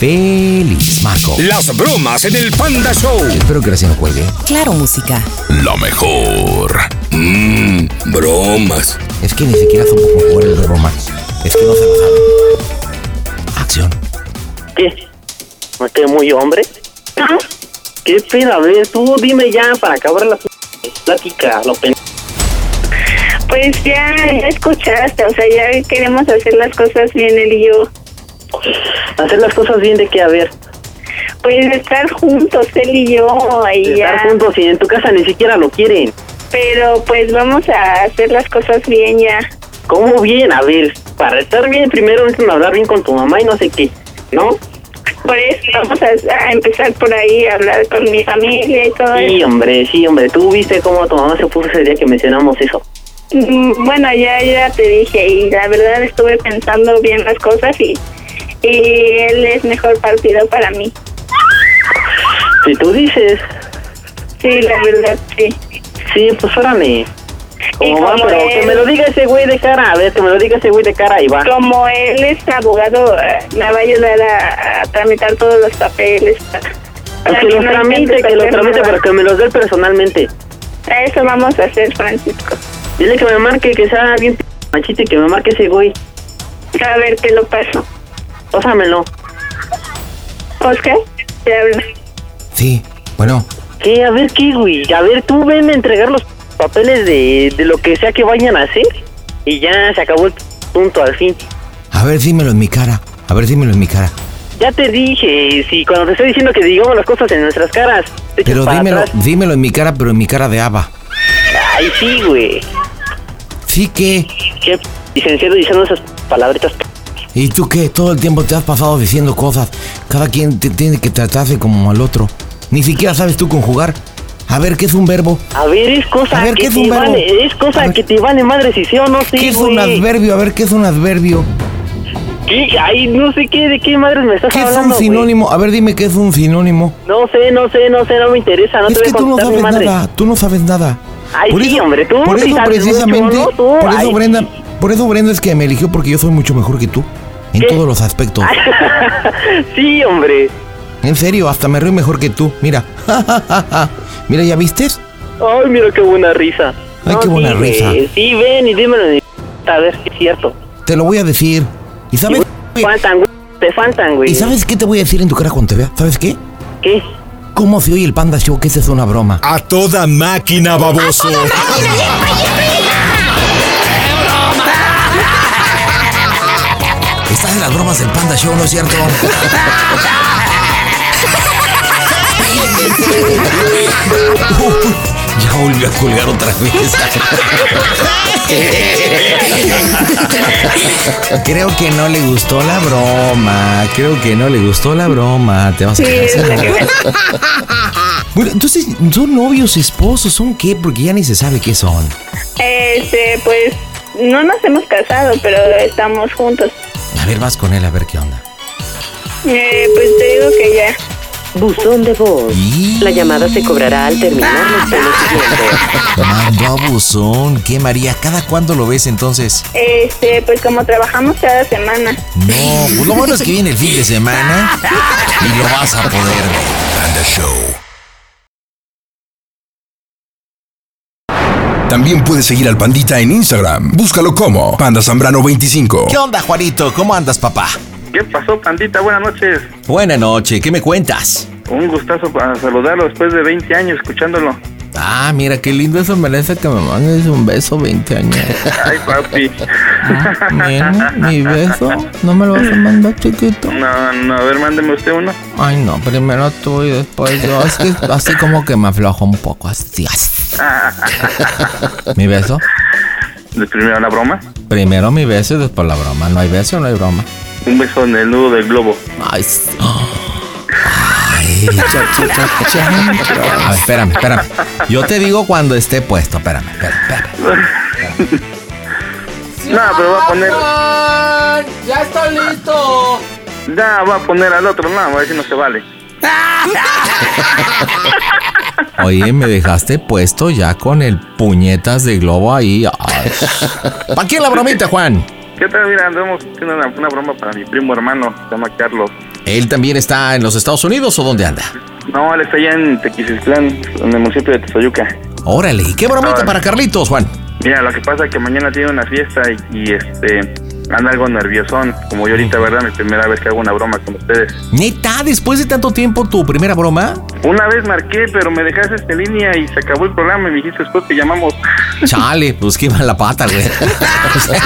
feliz, Marco. Las bromas en el Panda Show. Espero que recién no cuelgue. Claro, música. La mejor. Mmm, bromas. Es que ni siquiera conjugar el verbo más. Es que no se lo sabe. Acción. ¿Qué? ¿No estoy muy hombre? ¿Qué pedo? A ver, tú dime ya para acabar la plática, lo pen... Pues ya, ya escuchaste, o sea, ya queremos hacer las cosas bien él y yo. Hacer las cosas bien de qué, a ver. Pues estar juntos, él y yo, ya. Estar juntos y en tu casa ni siquiera lo quieren. Pero pues vamos a hacer las cosas bien ya. ¿Cómo bien? A ver, para estar bien primero necesitan hablar bien con tu mamá y no sé qué, ¿no? Por eso vamos a, a empezar por ahí, a hablar con mi familia y todo Sí, eso. hombre, sí, hombre. Tú viste cómo tu mamá se puso ese día que mencionamos eso. Mm, Bueno, ya, ya te dije y la verdad estuve pensando bien las cosas y, y él es mejor partido para mí. Si tú dices, Sí, la verdad, sí. sí, pues órale. ¿Cómo va? como Pero él- que me lo diga ese güey de cara. A ver, que me lo diga ese güey de cara y va. Como él es abogado, eh, me va a ayudar a, a tramitar todos los papeles. para- para que los no tramite, que los tramite, pero que me los dé personalmente. A eso vamos a hacer, Francisco. Dile que me marque, que sea bien p- machito y que me marque ese güey. A ver, te lo paso. Pásamelo. Oscar, te habla. Sí, bueno. ¿Qué? A ver, ¿qué, güey? A ver, tú ven a entregar los papeles de, de lo que sea que vayan a hacer y ya se acabó el punto al fin. A ver, dímelo en mi cara. A ver, dímelo en mi cara. Ya te dije, si cuando te estoy diciendo que digamos las cosas en nuestras caras, te Pero dímelo, atrás. dímelo en mi cara, pero en mi cara de Ava. Ay, sí, güey. ¿Sí qué? Qué licenciado diciendo esas palabritas. ¿Y tú qué? Todo el tiempo te has pasado diciendo cosas. Cada quien te- tiene que tratarse como al otro. Ni siquiera sabes tú conjugar. A ver, ¿qué es un verbo? A ver, es cosa A ver, que ¿qué es te un verbo? vale, es cosa que te vale madre si sí o no sí, ¿Qué es un güey. adverbio? A ver, ¿qué es un adverbio? ¿Qué? Ay, no sé qué, de qué madres me estás ¿Qué es hablando, un güey. sinónimo? A ver, dime qué es un sinónimo. No sé, no sé, no sé, no me interesa, no es te que voy a tú no sabes nada. Tú no sabes nada. Ay, por sí, eso, hombre, tú por sí eso precisamente, mucho, ¿no? Por eso ay. Brenda, por eso Brenda es que me eligió porque yo soy mucho mejor que tú en ¿Qué? todos los aspectos. [LAUGHS] sí, hombre. En serio, hasta me río mejor que tú. Mira. [LAUGHS] Mira, ¿ya vistes? Ay, mira qué buena risa. Ay, No, qué buena sí, risa. Sí, ven y dímelo de a ver si es cierto. Te lo voy a decir. ¿Y sabes? Te faltan, güey. Te faltan, güey. ¿Y sabes qué te voy a decir en tu cara cuando te vea? ¿Sabes qué? ¿Qué? ¿Cómo se oye el Panda Show? Que esa es una broma. A toda máquina, baboso. Estás en las bromas del Panda Show, ¿no es cierto? [LAUGHS] ya volvió a colgar otra vez. Creo que no le gustó la broma. Creo que no le gustó la broma. Te vas a Sí, quedar. Bueno, entonces, ¿son novios, esposos? ¿Son qué? Porque ya ni se sabe qué son. Este, pues no nos hemos casado, pero estamos juntos. A ver, vas con él a ver qué onda. Eh, pues te digo que ya. Buzón de voz. La llamada se cobrará al terminar los [LAUGHS] tonos siguientes. Mandó a buzón. ¿Qué, María? ¿Cada cuándo lo ves entonces? Este, pues como trabajamos cada semana. No, pues lo bueno es que viene el fin de semana y lo vas a poder ver. Panda Show. También puedes seguir al Pandita en Instagram. Búscalo como Panda Zambrano25. ¿Qué onda, Juanito? ¿Cómo andas, papá? ¿Qué pasó, pandita? Buenas noches. Buena noche, ¿qué me cuentas? Un gustazo para saludarlo después de 20 años escuchándolo. Ah, mira, qué lindo eso merece que me mandes un beso 20 años. [LAUGHS] Ay, papi. Mira, mi beso. ¿No me lo vas a mandar, chiquito? No, no, a ver, mándeme usted uno. Ay, no, primero tú y después yo. Es que así como que me aflojo un poco, así. así. [LAUGHS] ¿Mi beso? ¿De primero la broma? Primero mi beso y después la broma. No hay beso, no hay broma. Un beso en el nudo del globo. Ay. [GASPS] A ver, espérame, espérame. Yo te digo cuando esté puesto. Espérame, espérame. espérame. [LAUGHS] No, pero va a poner. ¡Ya está listo! Ya, va a poner al otro. No, a ver si no se vale. [LAUGHS] Oye, me dejaste puesto ya con el puñetas de globo ahí. Ay. [LAUGHS] ¿Para quién la bromita, Juan? ¿Qué tal? Mira, andamos haciendo una, una broma para mi primo hermano. Se llama Carlos. ¿Él también está en los Estados Unidos o dónde anda? No, él está allá en Tequisistlán, en el municipio de Tezoyuca. Órale, ¿y qué bromita Órale. para Carlitos, Juan? Mira, lo que pasa es que mañana tiene una fiesta y, y, este anda algo nerviosón. Como yo ahorita, ¿verdad? Mi primera vez que hago una broma con ustedes. Neta, después de tanto tiempo, tu primera broma. Una vez marqué, pero me dejaste en línea y se acabó el programa y me dijiste después que llamamos. [LAUGHS] Chale, pues qué mala pata, güey. O [LAUGHS] sea,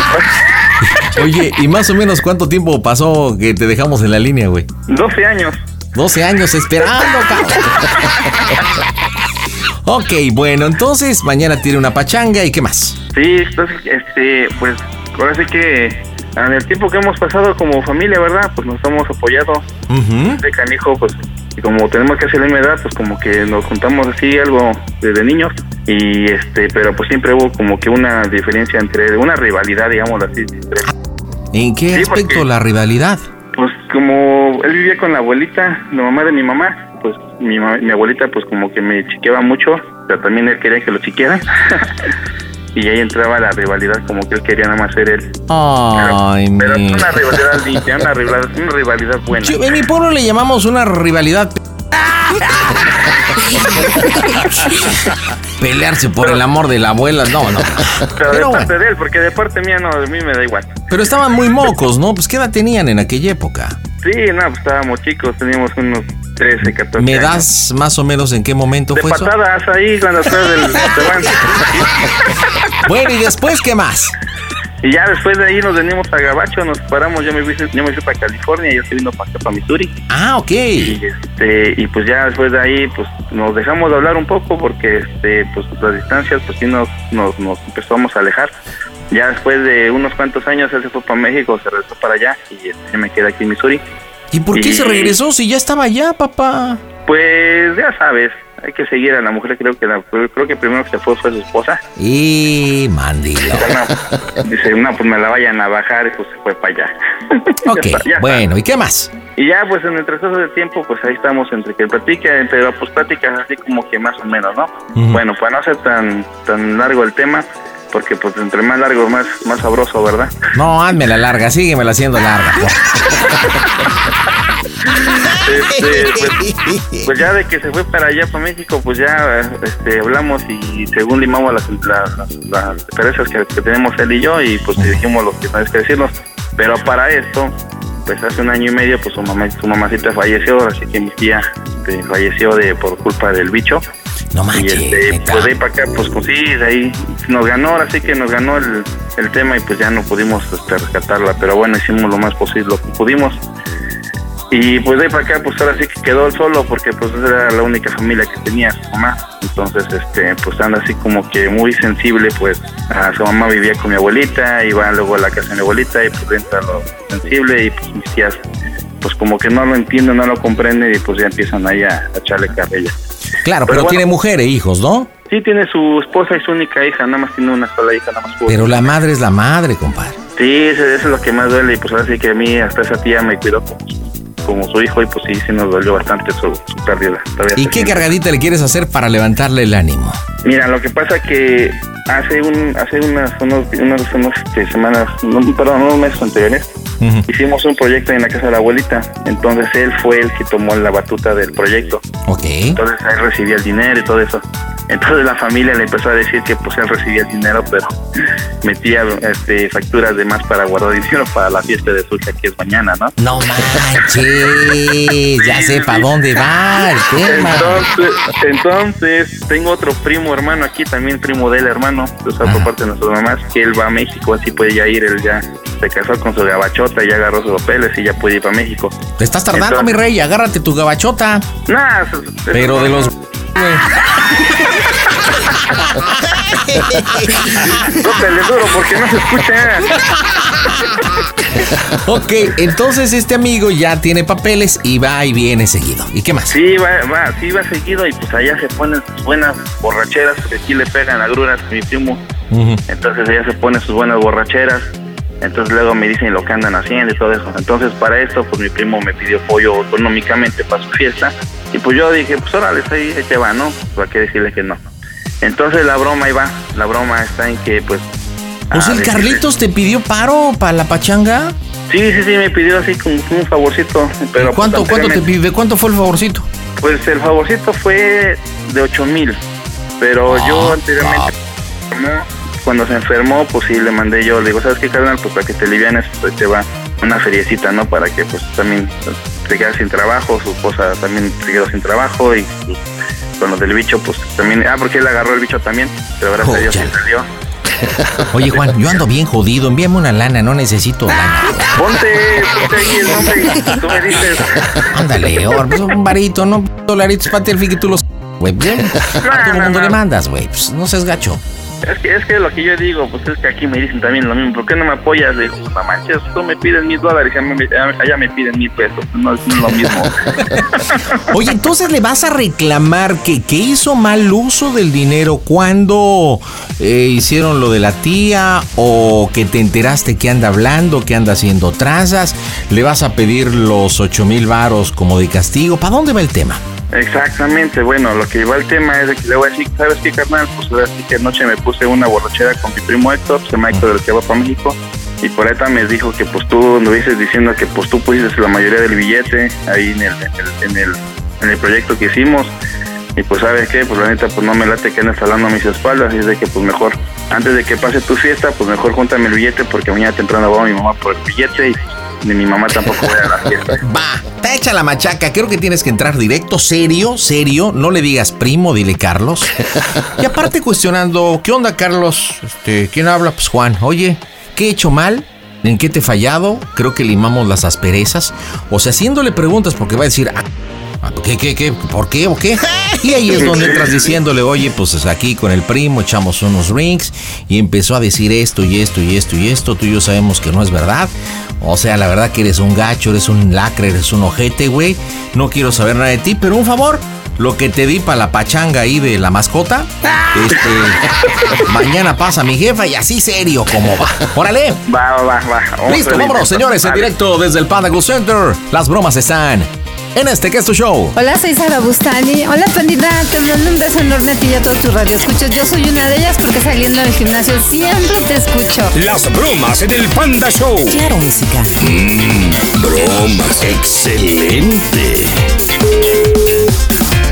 Oye, ¿y más o menos cuánto tiempo pasó que te dejamos en la línea, güey? 12 años. 12 años esperando, [LAUGHS] cabrón. Ok, bueno, entonces mañana tiene una pachanga y qué más. Sí, entonces, este, pues, ahora sí que en el tiempo que hemos pasado como familia, ¿verdad? Pues nos hemos apoyado. De canijo, pues, y como tenemos casi la misma edad, pues como que nos juntamos así algo desde niños. Y este, pero pues siempre hubo como que una diferencia entre, una rivalidad, digamos así. entre- ¿En qué Sí, aspecto porque- la rivalidad? Pues como él vivía con la abuelita, la mamá de mi mamá, pues mi, mi abuelita pues como que me chiqueaba mucho, pero también él quería que lo chiqueara. [LAUGHS] y ahí entraba la rivalidad, como que él quería nada más ser él. Ay, Pero es una rivalidad limpia, una rivalidad, una rivalidad buena. Yo- En mi pueblo le llamamos una rivalidad. Pelearse por el amor de la abuela, no, no. Pero, de Pero parte bueno, de él, porque de parte mía no, de mí me da igual. pero estaban muy mocos, ¿no? Pues ¿qué edad tenían en aquella época? Sí, no, pues estábamos chicos, teníamos unos 13, 14 ¿Me años. das más o menos en qué momento De fue eso? patadas ahí cuando estás del... [LAUGHS] Bueno, ¿y después qué más? Y ya después de ahí nos venimos a Gabacho, nos paramos, yo me fui, yo me fui para California y él se vino para acá, para Missouri. Ah, ok. Y, este, y pues ya después de ahí, pues nos dejamos de hablar un poco porque este, pues las distancias, pues sí nos, nos, nos empezamos a alejar. Ya después de unos cuantos años él se fue para México, se regresó para allá y este, yo me quedé aquí en Missouri. ¿Y por qué se regresó si ya estaba allá, papá? Pues ya sabes, hay que seguir a la mujer, creo que la, creo que primero que se fue fue su esposa. Y mandilo. No, dice, no, pues me la vayan a bajar y pues se fue para allá. [LAUGHS] Ok, Ya está, ya está. bueno, ¿y qué más? Y ya pues en el transcurso del tiempo pues ahí estamos entre que platica, pero pues pláticas así como que más o menos, ¿no? Bueno, para no ser tan tan largo el tema, porque pues entre más largo más más sabroso, ¿verdad? No, hazme la larga, síguemela haciendo larga. Este, pues, pues ya de que se fue para allá, para México, pues ya este, hablamos y según limamos las, las, las- diferencias que, que tenemos él y yo y pues dijimos lo que tenemos que decirnos. Pero para esto, pues hace un año y medio, pues su mamá, su mamacita falleció, así que mi tía este, falleció de por culpa del bicho. No y este, pues de ahí para acá, pues, pues sí, de ahí nos ganó, ahora sí que nos ganó el, el tema y pues ya no pudimos este, rescatarla, pero bueno, hicimos lo más posible, lo que pudimos. Y pues de ahí para acá, pues ahora sí que quedó él solo porque pues era la única familia que tenía su mamá. Entonces, este, pues anda así como que muy sensible, pues a su mamá vivía con mi abuelita, iba luego a la casa de mi abuelita y pues entra lo sensible y pues mis tías pues como que no lo entienden, no lo comprenden y pues ya empiezan ahí a, a echarle carrilla. Claro, pero, Pero bueno. tiene mujer e hijos, ¿no? Sí, tiene su esposa y su única hija, nada más tiene una sola hija, nada más. Pero la madre es la madre, compadre. Sí, eso, es lo que más duele y pues ahora sí que a mí hasta esa tía me cuidó como, como su hijo y pues sí, sí nos dolió bastante su, su pérdida. Todavía ¿Y qué siente. cargadita le quieres hacer para levantarle el ánimo? Mira, lo que pasa que hace un hace unas unos, unas, unas, este, semanas, no, perdón, unos meses anteriores, hicimos un proyecto en la casa de la abuelita. Entonces él fue el que tomó la batuta del proyecto. Ok. Entonces él recibía el dinero y todo eso. Entonces la familia le empezó a decir que pues él recibía el dinero, pero [LAUGHS] metía este, facturas de más para guardar dinero para la fiesta de su hija que es mañana, ¿no? No manches, ya sé para dónde va el tema. Entonces, entonces, tengo otro primo hermano aquí, también primo del hermano, o sea, por parte de nuestras mamás, que él va a México, así puede ya ir, él ya se casó con su gabachota, ya agarró sus papeles y ya puede ir para México. Te estás tardando, Entonces- mi rey, agárrate tu gabachota. Nah, Pero de los... [LAUGHS] Tócale duro porque no se escucha. Ok, entonces este amigo ya tiene papeles y va y viene seguido. ¿Y qué más? Sí, va, va, sí va seguido y pues allá se ponen sus buenas borracheras, porque aquí le pegan agruras a mi primo. Entonces ella se pone sus buenas borracheras. Entonces luego me dicen lo que andan haciendo y todo eso. Entonces para esto, pues mi primo me pidió apoyo económicamente para su fiesta. Y pues yo dije, pues órale, ahí, ahí te va, ¿no? Pues hay que decirle que no. Entonces la broma ahí va. La broma está en que pues... Pues ah, el decirle- Carlitos te pidió paro para la pachanga. Sí, sí, sí, me pidió así como un favorcito. Pero ¿Cuánto, pues, cuánto te pide? ¿Cuánto fue el favorcito? Pues el favorcito fue de 8 mil, pero yo anteriormente, cuando se enfermó, pues sí le mandé yo, le digo, ¿sabes qué, carnal? Pues para que te alivianes, pues te va una feriecita, ¿no? Para que pues también te quedas sin trabajo, su esposa también se quedó sin trabajo y pues, con lo del bicho, pues también, ah, porque él agarró el bicho también, pero gracias a Dios sí salió. [LAUGHS] Oye, Juan, yo ando bien jodido. Envíame una lana, no necesito lana. Ponte, ponte ahí el nombre tú me dices. Ándale, pues un varito, no dolaritos para el fin que tú los. Güey, bien. a todo el mundo le mandas, güey. Pues no seas gacho. Es que, es que lo que yo digo, pues es que aquí me dicen también lo mismo. ¿Por qué no me apoyas? Le digo, pues, no manches, tú me pides mil dólares allá me, piden mil pesos. No, es no es lo mismo. [LAUGHS] Oye, entonces le vas a reclamar que, que hizo mal uso del dinero cuando eh, hicieron lo de la tía o que te enteraste que anda hablando, que anda haciendo trazas. Le vas a pedir los ocho mil varos como de castigo. ¿Para dónde va el tema? Exactamente, bueno, lo que va el tema es de que le voy a decir, ¿sabes qué, carnal? Pues ahora sí que anoche me puse una borrachera con mi primo Héctor, se llama Héctor, el que va para México, y por ahí me dijo que pues tú anduviste diciendo que pues tú pusiste la mayoría del billete ahí en el, en el, en el, proyecto que hicimos, y pues sabes qué, pues la neta pues no me late que andes hablando a mis espaldas, y es de que pues mejor, antes de que pase tu fiesta, pues mejor júntame el billete porque mañana temprano va mi mamá por el billete y ni mi mamá tampoco vaya a la fiesta. [LAUGHS] Va, te echa la machaca. Creo que tienes que entrar directo, serio, serio. No le digas primo, dile Carlos. Y aparte cuestionando, ¿qué onda, Carlos? Este, ¿quién habla? Pues Juan. Oye, ¿qué he hecho mal? ¿En qué te he fallado? Creo que limamos las asperezas. O sea, haciéndole preguntas porque va a decir, ah, ¿Qué, qué, qué? ¿Por qué o qué? [LAUGHS] Y ahí es donde entras diciéndole, oye, pues aquí con el primo echamos unos rings y empezó a decir esto y esto y esto y esto. Tú y yo sabemos que no es verdad. O sea, la verdad que eres un gacho, eres un lacre, eres un ojete, güey. No quiero saber nada de ti, pero un favor. Lo que te di para la pachanga ahí de la mascota, este, [LAUGHS] mañana pasa mi jefa y así serio como va. Órale. Va, va, va. va. Listo, vámonos, señores, en directo desde el Panda Go Center. Las bromas están en este que es tu show. Hola, soy Sara Bustani. Hola, pandita. Te mando un beso enorme a ti y a todos tus radioescuchas. Yo soy una de ellas porque saliendo del gimnasio siempre te escucho. Las bromas en el Panda Show. Claro, música. Mmm, bromas. Excelente.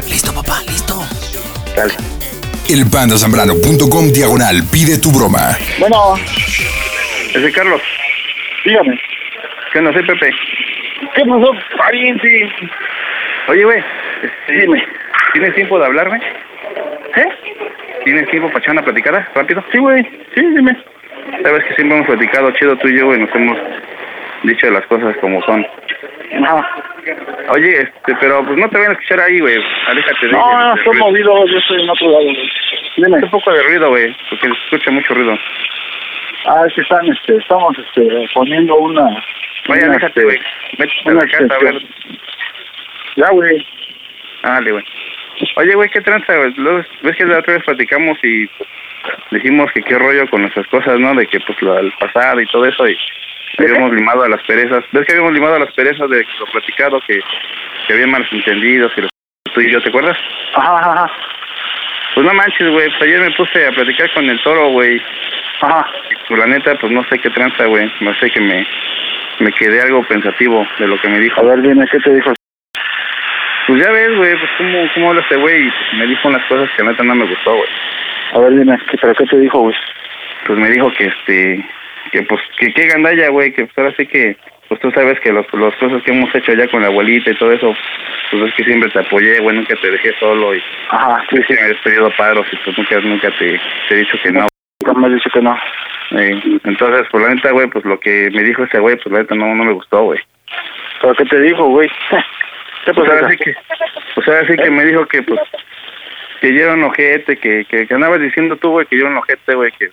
Listo, papá, listo. Dale. Elpandasambrano.com diagonal pide tu broma. Bueno. Ese Carlos. Dígame. ¿Qué onda? Soy Pepe. ¿Qué pasó, pariente? Oye, güey. este, Dime. ¿Tienes tiempo de hablarme? ¿Eh? ¿Tienes tiempo para echar una platicada? ¿Rápido? Sí, güey. Sí, dime. Sabes que siempre hemos platicado chido tú y yo, güey. Nos hemos dicho las cosas como son. Oye, este, pero pues no te vayan a escuchar ahí, güey. Aléjate de No, no, estoy movido, yo estoy en otro lado. güey. Dime. Un poco de ruido, güey, porque se escucha mucho ruido. Ah, es que están, este, estamos este, poniendo una... Vaya, una, este, güey. Métete a la casa, a ver. Ya, güey. Dale, güey. Oye, güey, ¿qué tranza, güey? Ves que la otra vez platicamos y pues, dijimos que qué rollo con nuestras cosas, ¿no? De que, pues, lo del pasado y todo eso y habíamos limado a las perezas. ¿Ves que habíamos limado a las perezas de lo platicado, que, que había malos entendidos, que los tú y yo, ¿te acuerdas? Ajá, ajá, ajá. Pues no manches, güey, pues ayer me puse a platicar con el toro, güey. Ajá. Y pues la neta, pues no sé qué tranza, güey. No sé que me, me quedé algo pensativo de lo que me dijo. A ver, dime, ¿qué te dijo? Pues ya ves, güey, pues cómo, cómo habla este güey y pues, me dijo unas cosas que neta no me gustó, güey. A ver, dime, ¿qué, ¿pero qué te dijo, güey? Pues me dijo que este, que pues, que qué gandalla, güey, que pues ahora sí que, pues tú sabes que los, las cosas que hemos hecho ya con la abuelita y todo eso, pues es que siempre te apoyé, güey, nunca te dejé solo y Ajá, sí, sí. me habías pedido paros y pues nunca, nunca te, te he dicho que no. Me has dicho que no. Eh, entonces, pues la neta, güey, pues lo que me dijo ese güey, pues la neta no, no me gustó, güey. ¿Pero qué te dijo, güey? [LAUGHS] ¿Qué Pues ahora sí que, pues ahora sí que me dijo que, pues, que yo era un ojete, que, que, que andabas diciendo tú, güey, que yo era un ojete, güey, que,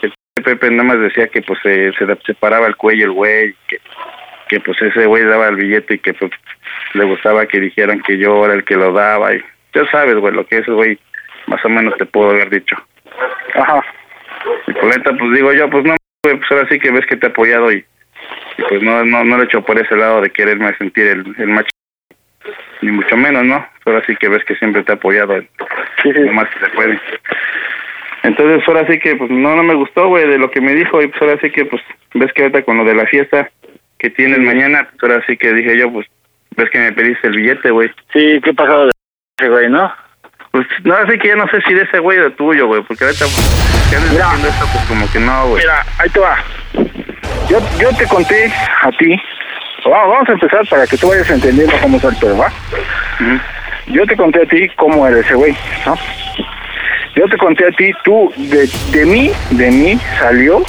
que el Pepe nada más decía que, pues, se, se separaba el cuello el güey, que, que, pues, ese güey daba el billete y que, pues, le gustaba que dijeran que yo era el que lo daba y ya sabes, güey, lo que ese güey más o menos te puedo haber dicho. Ajá. Y por la neta, pues, digo yo, pues, no, pues, ahora sí que ves que te he apoyado y, y pues, no, no, no lo he hecho por ese lado de quererme sentir el, el macho ni mucho menos, ¿no? Ahora sí que ves que siempre te he apoyado lo más que se puede. Entonces, ahora sí que, pues, no, no me gustó, güey, de lo que me dijo, y pues ahora sí que, pues, ves que ahorita con lo de la fiesta que tienes mañana, pues ahora sí que dije yo, pues, ves que me pediste el billete, güey. Sí, ¿qué pasó de ese güey, no? Pues, no, así que ya no sé si de ese güey o de tuyo, güey, porque ahorita, pues, que andes diciendo esto, pues, como que no, güey. Mira, ahí te va. Yo, yo te conté a ti. Vamos, vamos a empezar para que tú vayas entendiendo cómo es el pedo, ¿va? Yo te conté a ti cómo era ese güey, ¿no? Yo te conté a ti, tú, de, de mí, de mí salió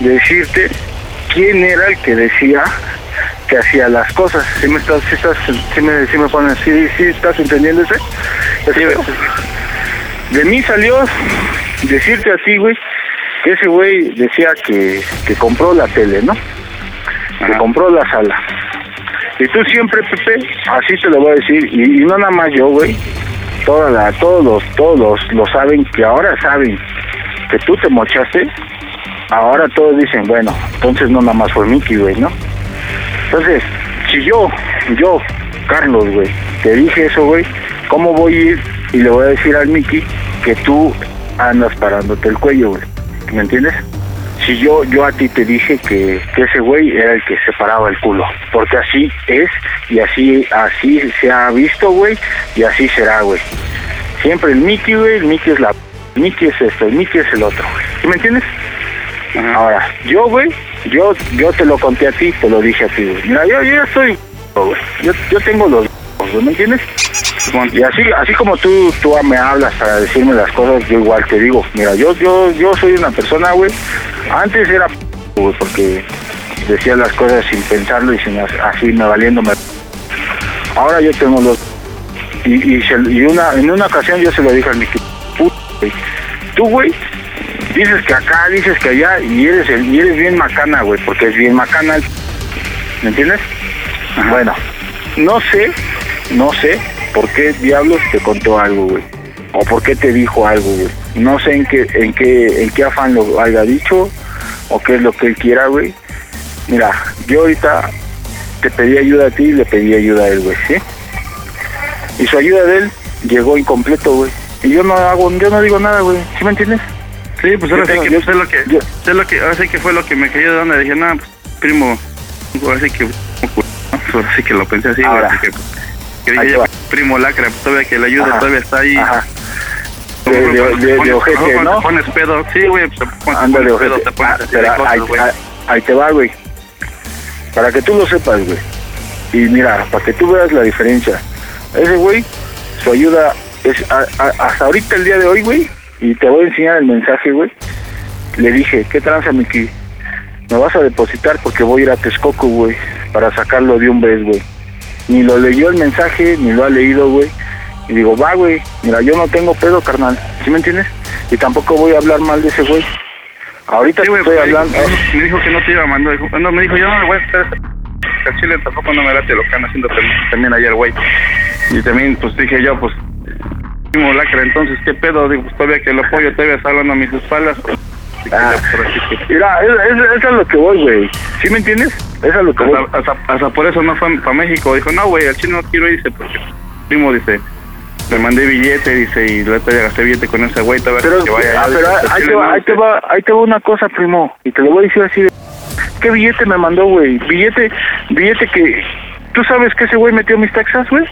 decirte quién era el que decía que hacía las cosas. ¿Sí me estás, sí estás, sí me, sí me pones, sí, sí estás entendiendo ese? pedo? de mí salió decirte a ti, güey, que ese güey decía que, que compró la tele, ¿no? Que compró la sala. Y tú siempre, Pepe, así te lo voy a decir, y, y no nada más yo, güey, toda la, todos los, todos lo saben, que ahora saben que tú te mochaste, ahora todos dicen, bueno, entonces no nada más fue Mickey, güey, ¿no? Entonces, si yo, yo, Carlos, güey, te dije eso, güey, ¿cómo voy a ir y le voy a decir al Mickey que tú andas parándote el cuello, güey? ¿Me entiendes? Si yo, yo a ti te dije que, que ese güey era el que se paraba el culo, porque así es y así, así se ha visto, güey, y así será, güey. Siempre el Mickey, güey, el Mickey es la... Mickey es esto, el Mickey es el otro, güey. ¿Sí me entiendes? Ahora, yo, güey, yo, yo te lo conté a ti, te lo dije a ti. Mira, yo, yo soy, güey. Yo, yo tengo los, ¿me entiendes? Y así, así como tú, tú me hablas para decirme las cosas, yo igual te digo, mira, yo, yo, yo soy una persona, güey. Antes era, güey, porque decía las cosas sin pensarlo y sin así me valiéndome. Ahora yo tengo los y, y, se- y una, en una ocasión yo se lo dije al Mickey, "Puta, güey, tú, güey, dices que acá, dices que allá, y eres, el- y eres bien macana, güey, porque es bien macana, ¿me entiendes? Bueno, no sé, no sé por qué diablos te contó algo, güey, o por qué te dijo algo, güey. No sé en qué, en qué, en qué afán lo haya dicho, o qué es lo que él quiera, güey. Mira, yo ahorita te pedí ayuda a ti y le pedí ayuda a él, güey, ¿sí? Y su ayuda de él llegó incompleto, güey. Y yo no hago, yo no digo nera, güey. ¿Sí me entiendes? Sí, pues ahora sí que, pues, es lo que, es lo que, ahora sí que fue lo que me cayó de onda. Dije, no, pues, primo, ahora sí que, ¿no? ahora sí que lo pensé así, Ahora. así que, que dije, ya, va. primo lacra, pues, todavía que la ayuda Ajá. todavía está ahí. Ajá. De- de- de- de ojete, ¿no? te pones pedo, sí, güey, pues, Ándale, pones pedo, te pones Ah, pero cosas, ahí- ahí te va, güey. Para que tú lo sepas, güey. Y mira, para que tú veas la diferencia. Ese güey, su ayuda es a- a- hasta ahorita el día de hoy, güey. Y te voy a enseñar el mensaje, güey. Le dije, ¿qué tranza, Miki? Me vas a depositar porque voy a ir a Texcoco, güey, para sacarlo de un vez, güey. Ni lo leyó el mensaje, ni lo ha leído, güey. Y digo, va, güey, mira, yo no tengo pedo, carnal. ¿Sí me entiendes? Y tampoco voy a hablar mal de ese güey. Ahorita Sí, estoy hablando. me dijo que no te iba a mandar. No, me dijo, yo no me voy a estar chile tampoco no me late lo que están haciendo tam- también ayer, güey. Y también, pues dije yo, pues, lacra, entonces, ¿qué pedo? Digo, pues todavía que lo apoyo, todavía está hablando a mis espaldas. Ah. Mira, es, es, a lo que voy, güey. ¿Sí me entiendes? Es a lo que voy. hasta, hasta, hasta por eso no fue para México. Dijo, no, güey, al chino no quiero ir, dice, porque primo, dice, le mandé billete, dice, y la ya gasté billete con ese güey, todavía Pero, que vaya. ah, pero ahí, te va, ahí te va, ahí te va una cosa, primo. Y te lo voy a decir así de... ¿Qué billete me mandó, güey? Billete, billete que... ¿Tú sabes que ese güey metió mis taxas, güey?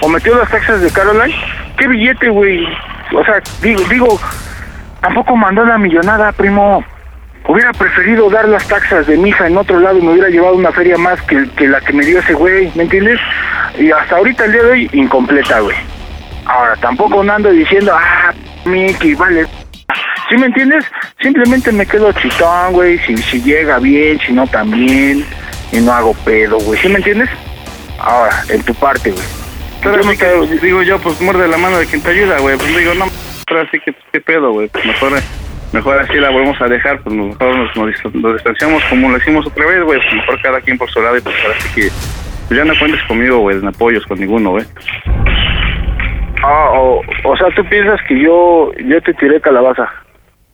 ¿O metió las taxas de Caroline? ¿Qué billete, güey? O sea, digo, digo, tampoco mandó la millonada, primo. Hubiera preferido dar las taxas de mi hija en otro lado y me hubiera llevado una feria más que, que la que me dio ese güey, ¿me entiendes? Y hasta ahorita, el día de hoy, incompleta, güey. Ahora, tampoco no ando diciendo, ah, Mickey, vale. ¿Sí me entiendes? Simplemente me quedo chitón, güey, si, si llega bien, si no también, y no hago pedo, güey. ¿Sí me entiendes? Ahora, en tu parte, güey. Pero Yo así que, digo yo, pues muerde la mano de quien te ayuda, güey. Pues digo, no, pero así que, ¿qué pedo, güey? Pues mejor, mejor así la volvemos a dejar, pues mejor nos, nos, dis- nos distanciamos como lo hicimos otra vez, güey. Pues mejor cada quien por su lado y pues ahora sí que pues ya no cuentes conmigo, güey, en apoyos con ninguno, güey. Ah, o, o sea, tú piensas que yo, yo te tiré calabaza.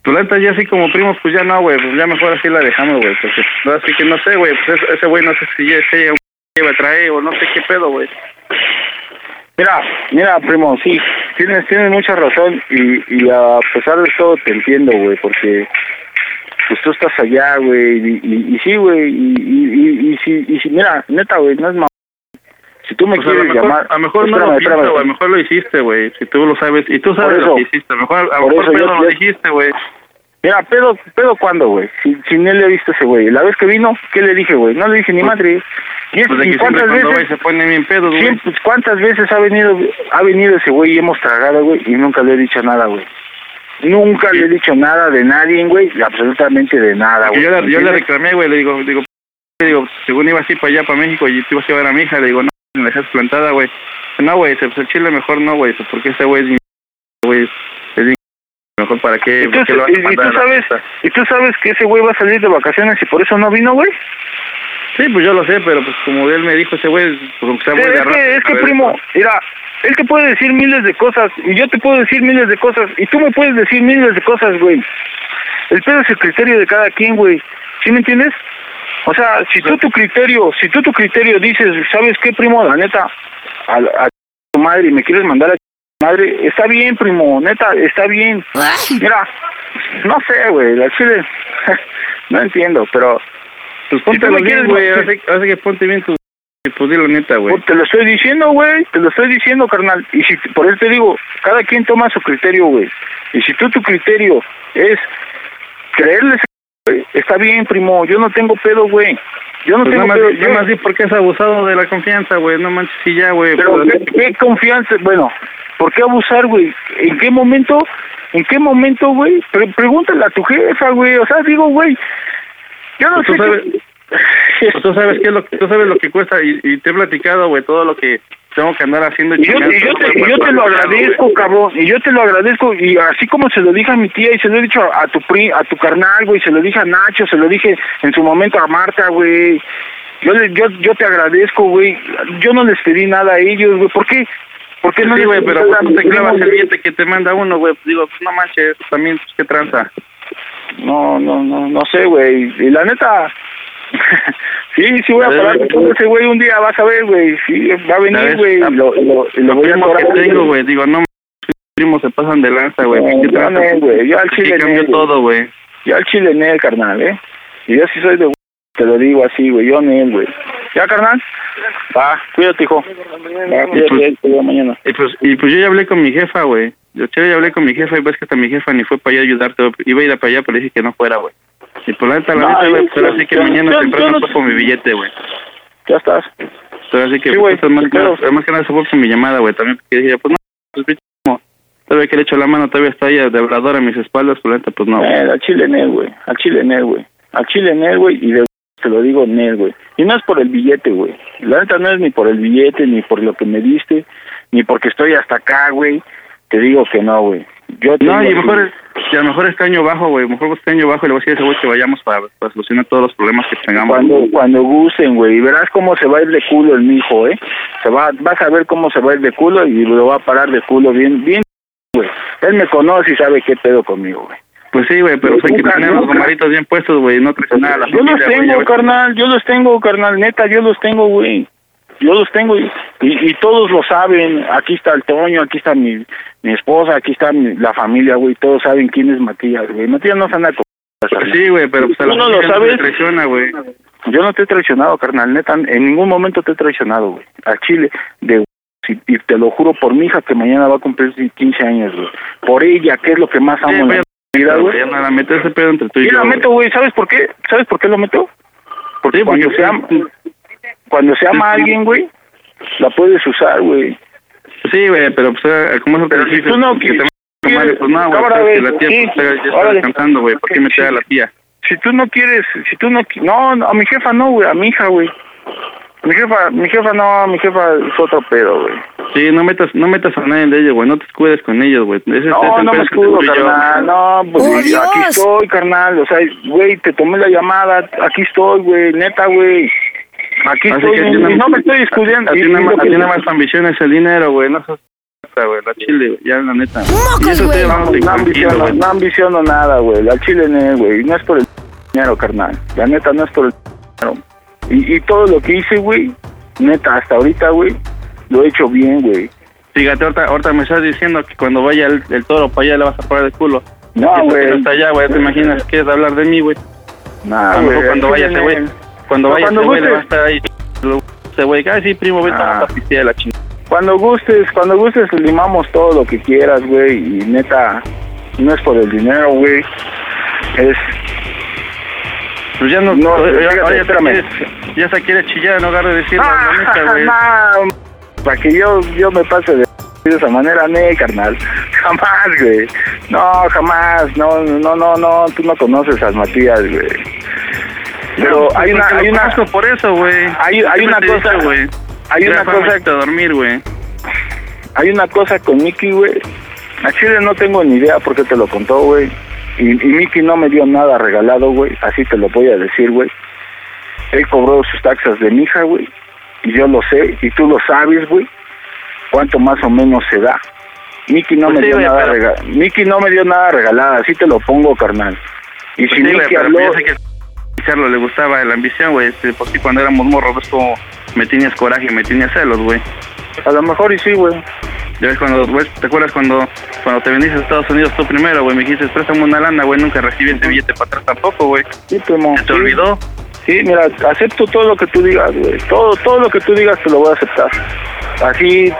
Tu lenta ya así como primos, pues ya no, güey, pues ya mejor así la dejamos, güey. Porque, así que no sé, güey, pues ese- güey no sé si ya se lleva a traer o no sé qué pedo, güey. Mira, mira, primo, sí, tienes, tienes mucha razón y, y a pesar de todo te entiendo, güey, porque pues tú estás allá, güey, y, y, y sí, güey, y, y, y, y si, y si, mira, neta, güey, no es ma... Si tú me Pues a lo quieres mejor, llamar... a lo mejor no lo espérame. güey, a lo mejor lo hiciste, güey, si tú lo sabes, y tú sabes lo que hiciste, a lo mejor, a lo mejor yo- no yo- dijiste, güey. Mira, pedo, pedo cuándo, güey. Si, si ni le he visto a ese güey. La vez que vino, ¿qué le dije, güey? No le dije ni madre. Y, es- Pues y que siempre cuántas veces, se pone bien pedo, güey. siempre- cuántas veces ha venido, ha venido ese güey y hemos tragado, güey, y nunca le he dicho nada, güey. Nunca le he dicho nada de nadie, güey, absolutamente de nada, güey. yo, yo le reclamé, güey, le digo, digo, le digo, según iba así para allá, para México, y te ibas a llevar a mi hija, le digo, no, me la dejas plantada, güey. No, güey, pues el chile mejor no, güey, pues porque ese güey es mi, güey, es mejor para qué, ¿Y tú, ¿por qué lo y- tú sabes? ¿Y tú sabes que ese güey va a salir de vacaciones y por eso no vino, güey? Sí, pues yo lo sé, pero pues como él me dijo ese güey, pues aunque sea Sí, muy de es que, es que ver, primo, mira, él te puede decir miles de cosas y yo te puedo decir miles de cosas y tú me puedes decir miles de cosas, güey. El pedo es el criterio de cada quien, güey. ¿Sí me entiendes? O sea, si tú tu criterio, si tú tu criterio dices, ¿sabes qué, primo? La neta, a, a tu madre y me quieres mandar a madre, está bien, primo, neta, está bien. Mira, no sé, güey, la chile, [LAUGHS] no entiendo, pero... Pues póntelo me bien, güey, hace, hace que ponte bien tu, y pues dilo neta, güey. Pues te lo estoy diciendo, güey, te lo estoy diciendo, carnal. Y si por eso te digo, cada quien toma su criterio, güey. Y si tú tu criterio es creerles güey, está bien, primo, yo no tengo pedo, güey. Yo no Pues tengo nada pedo. más, nada más di por qué has abusado de la confianza, güey. No manches, sí, ya, güey. Pero, pues, ¿qué, qué confianza? Bueno, ¿por qué abusar, güey? ¿En qué momento? ¿En qué momento, güey? Pre- pregúntale a tu jefa, güey. O sea, digo, güey, yo no Pues tú sé. sabes- qué- [LAUGHS] pues tú sabes qué es lo que, tú sabes lo que cuesta y, y te he platicado, güey, todo lo que tengo que andar haciendo. Y yo, chingando, y yo te, yo lo agradezco, cabrón, y yo te lo agradezco, y así como se lo dije a mi tía y se lo he dicho a, a tu pri, a tu carnal, güey, se lo dije a Nacho, se lo dije en su momento a Marta, güey. Yo, yo, yo te agradezco, güey. Yo no les pedí nada a ellos, güey. ¿Por qué? ¿Por qué no sí, güey, pero pues, tú te clavas el billete que te manda uno, güey. Pues, digo, pues, no manches, también, pues, qué tranza. No, no, no, no sé, güey. Y la neta, [LAUGHS] sí, sí voy a A ver, parar con ese güey un día, vas a ver, güey. Sí, va a venir, güey. Lo, lo, lo Los voy a primos que cobrar, tengo, güey, digo, no, primos se pasan de lanza, güey. No, qué yo tranza. güey, yo al chile cambió todo, güey. Yo al chile Nel, carnal, ¿eh? Y yo sí soy de... Te lo digo así, güey. Yo Nel, güey. ¿Ya, carnal? Va, cuídate, hijo. Va, cuídate, te veo mañana. Y pues, y pues yo ya hablé con mi jefa, güey. Yo ya hablé con mi jefa y ves que hasta mi jefa ni fue para allá ayudarte. Iba a ir para allá, pero dije que no fuera, güey. Y por la neta, la neta, güey, yo- pues ahora sí que mañana yo- temprano yo no- por mi billete, güey. Ya estás. Ahora sí que, Sí, pues, güey, esto más, que nada, más que nada se fue por mi llamada, güey. También porque dije, pues no, pues bicho, todavía que le echo la mano, todavía está ahí de hablador a mis espaldas, por la neta, pues no. Eh, al chile güey. Al chile güey. Al chile güey. Y de te lo digo Nel, güey. Y no es por el billete, güey. La neta no es ni por el billete, ni por lo que me diste, ni porque estoy hasta acá, güey. Te digo que no, güey. Yo No, y así. mejor, y a lo mejor este año bajo, güey. Mejor este año bajo y le voy a decir a ese güey que vayamos para, para solucionar todos los problemas que tengamos. Cuando, cuando gusten, güey, y verás cómo se va a ir de culo el mijo, ¿eh? Se va, vas a ver cómo se va a ir de culo y lo va a parar de culo bien, bien, güey. Él me conoce y sabe qué pedo conmigo, güey. Pues sí, güey, pero pues hay que tener los gomaritos bien puestos, güey, no traicionar a la Yo familia, los güey, ya tengo, carnal, yo los tengo, carnal, neta, yo los tengo, güey. Yo los tengo y, y, y todos lo saben. Aquí está el Toño, aquí está mi, mi esposa, aquí está mi- la familia, güey. Todos saben quién es Matías, güey. Matías no se anda con... Pues sí, güey, pero pues a la Tú no lo no sabes. se traiciona, güey. Yo no te he traicionado, carnal, neta, en ningún momento te he traicionado, güey. A Chile, de y, y te lo juro por mi hija que mañana va a cumplir 15 años, güey. Por ella, que es lo que más amo Sí, pero güey. ya la metes ese pedo entre tú y Y yo. la meto, güey, ¿sabes por qué? ¿Sabes por qué lo meto? Porque Sí, porque cuando se ama, cuando se ama a alguien, güey, la puedes usar, güey. Sí, güey, pero pues, eh, ¿cómo se te Pero si tú no Que te madre, pues no, güey, güey, la tía sí, pues, ya está descansando, güey, ¿por qué meter a la tía? Si tú no quieres, si tú no, no, a mi jefa no, güey, a mi hija, güey. Mi jefa, mi jefa no, mi jefa es otro pedo, güey. Sí, no metas, no metas a nadie de ellos, güey, no te escudes con ellos, güey. Ese- ese es No, el no me escudo, yo. carnal. No, pues ¡Oh, aquí Dios! estoy, carnal. O sea, güey, te tomé la llamada. Aquí estoy, güey. Neta, güey. Aquí Así estoy. y no me estoy discutiendo. A ti nada más- tu ambición es el dinero, güey, no sos p***, güey, la chile, ya la neta. Eso güey. No, no ambiciono, güey. no ambiciono nada, güey. La chile, güey. No es por el dinero, carnal. La neta, no es por el dinero. Y, y todo lo que hice, güey, neta, hasta ahorita, güey, lo he hecho bien, güey. Fíjate, ahorita, ahorita me estás diciendo que cuando vaya el, el toro para allá le vas a parar el culo. No, güey. no está allá, güey, ¿te imaginas que es hablar de mí, güey? Nah, güey, cuando vaya ese güey, cuando vaya ese güey le va a estar ahí, ese güey, ay, sí, primo, vete Ah. a pistear la chingada. Cuando gustes, cuando gustes limamos todo lo que quieras, güey, y neta, no es por el dinero, güey, es... Pues ya no, No, oye, oye, espérame. ya se quiere chillar, no agarre de decir Ah, la güey. no, para que yo, yo me pase de, de esa manera, no, carnal, [LAUGHS] jamás, güey, no, jamás, no, no, no, no, tú no conoces a Matías, güey, pero No, hay una, porque hay una, conozco por eso, güey. hay, hay una cosa, güey. hay que una cosa, quita dormir, güey. hay una cosa con Mickey, güey. A Chile no tengo ni idea por qué te lo contó, güey. Y, y Mickey no me dio nada regalado, güey. Así te lo voy a decir, güey. Él cobró sus taxas de mi hija, güey. Y yo lo sé. Y tú lo sabes, güey. Cuánto más o menos se da. Mickey no Pues me sí, dio nada pero- regalado. Mickey no me dio nada regalado. Así te lo pongo, carnal. Y Pues si sí, Mickey pero habló... yo sé que a Carlos le gustaba la ambición, güey. Este, si cuando éramos morros, ves como me tenías coraje y me tenías celos, güey. A lo mejor y sí, güey. Ya ves cuando, güey, ¿te acuerdas cuando cuando te viniste a Estados Unidos tú primero, güey? Me dijiste, préstame una lana, güey. Nunca recibí ese billete para atrás tampoco, güey. Sí, primo. ¿Se te sí. olvidó? Sí, mira, acepto todo lo que tú digas, güey. Todo, todo lo que tú digas te lo voy a aceptar. Así,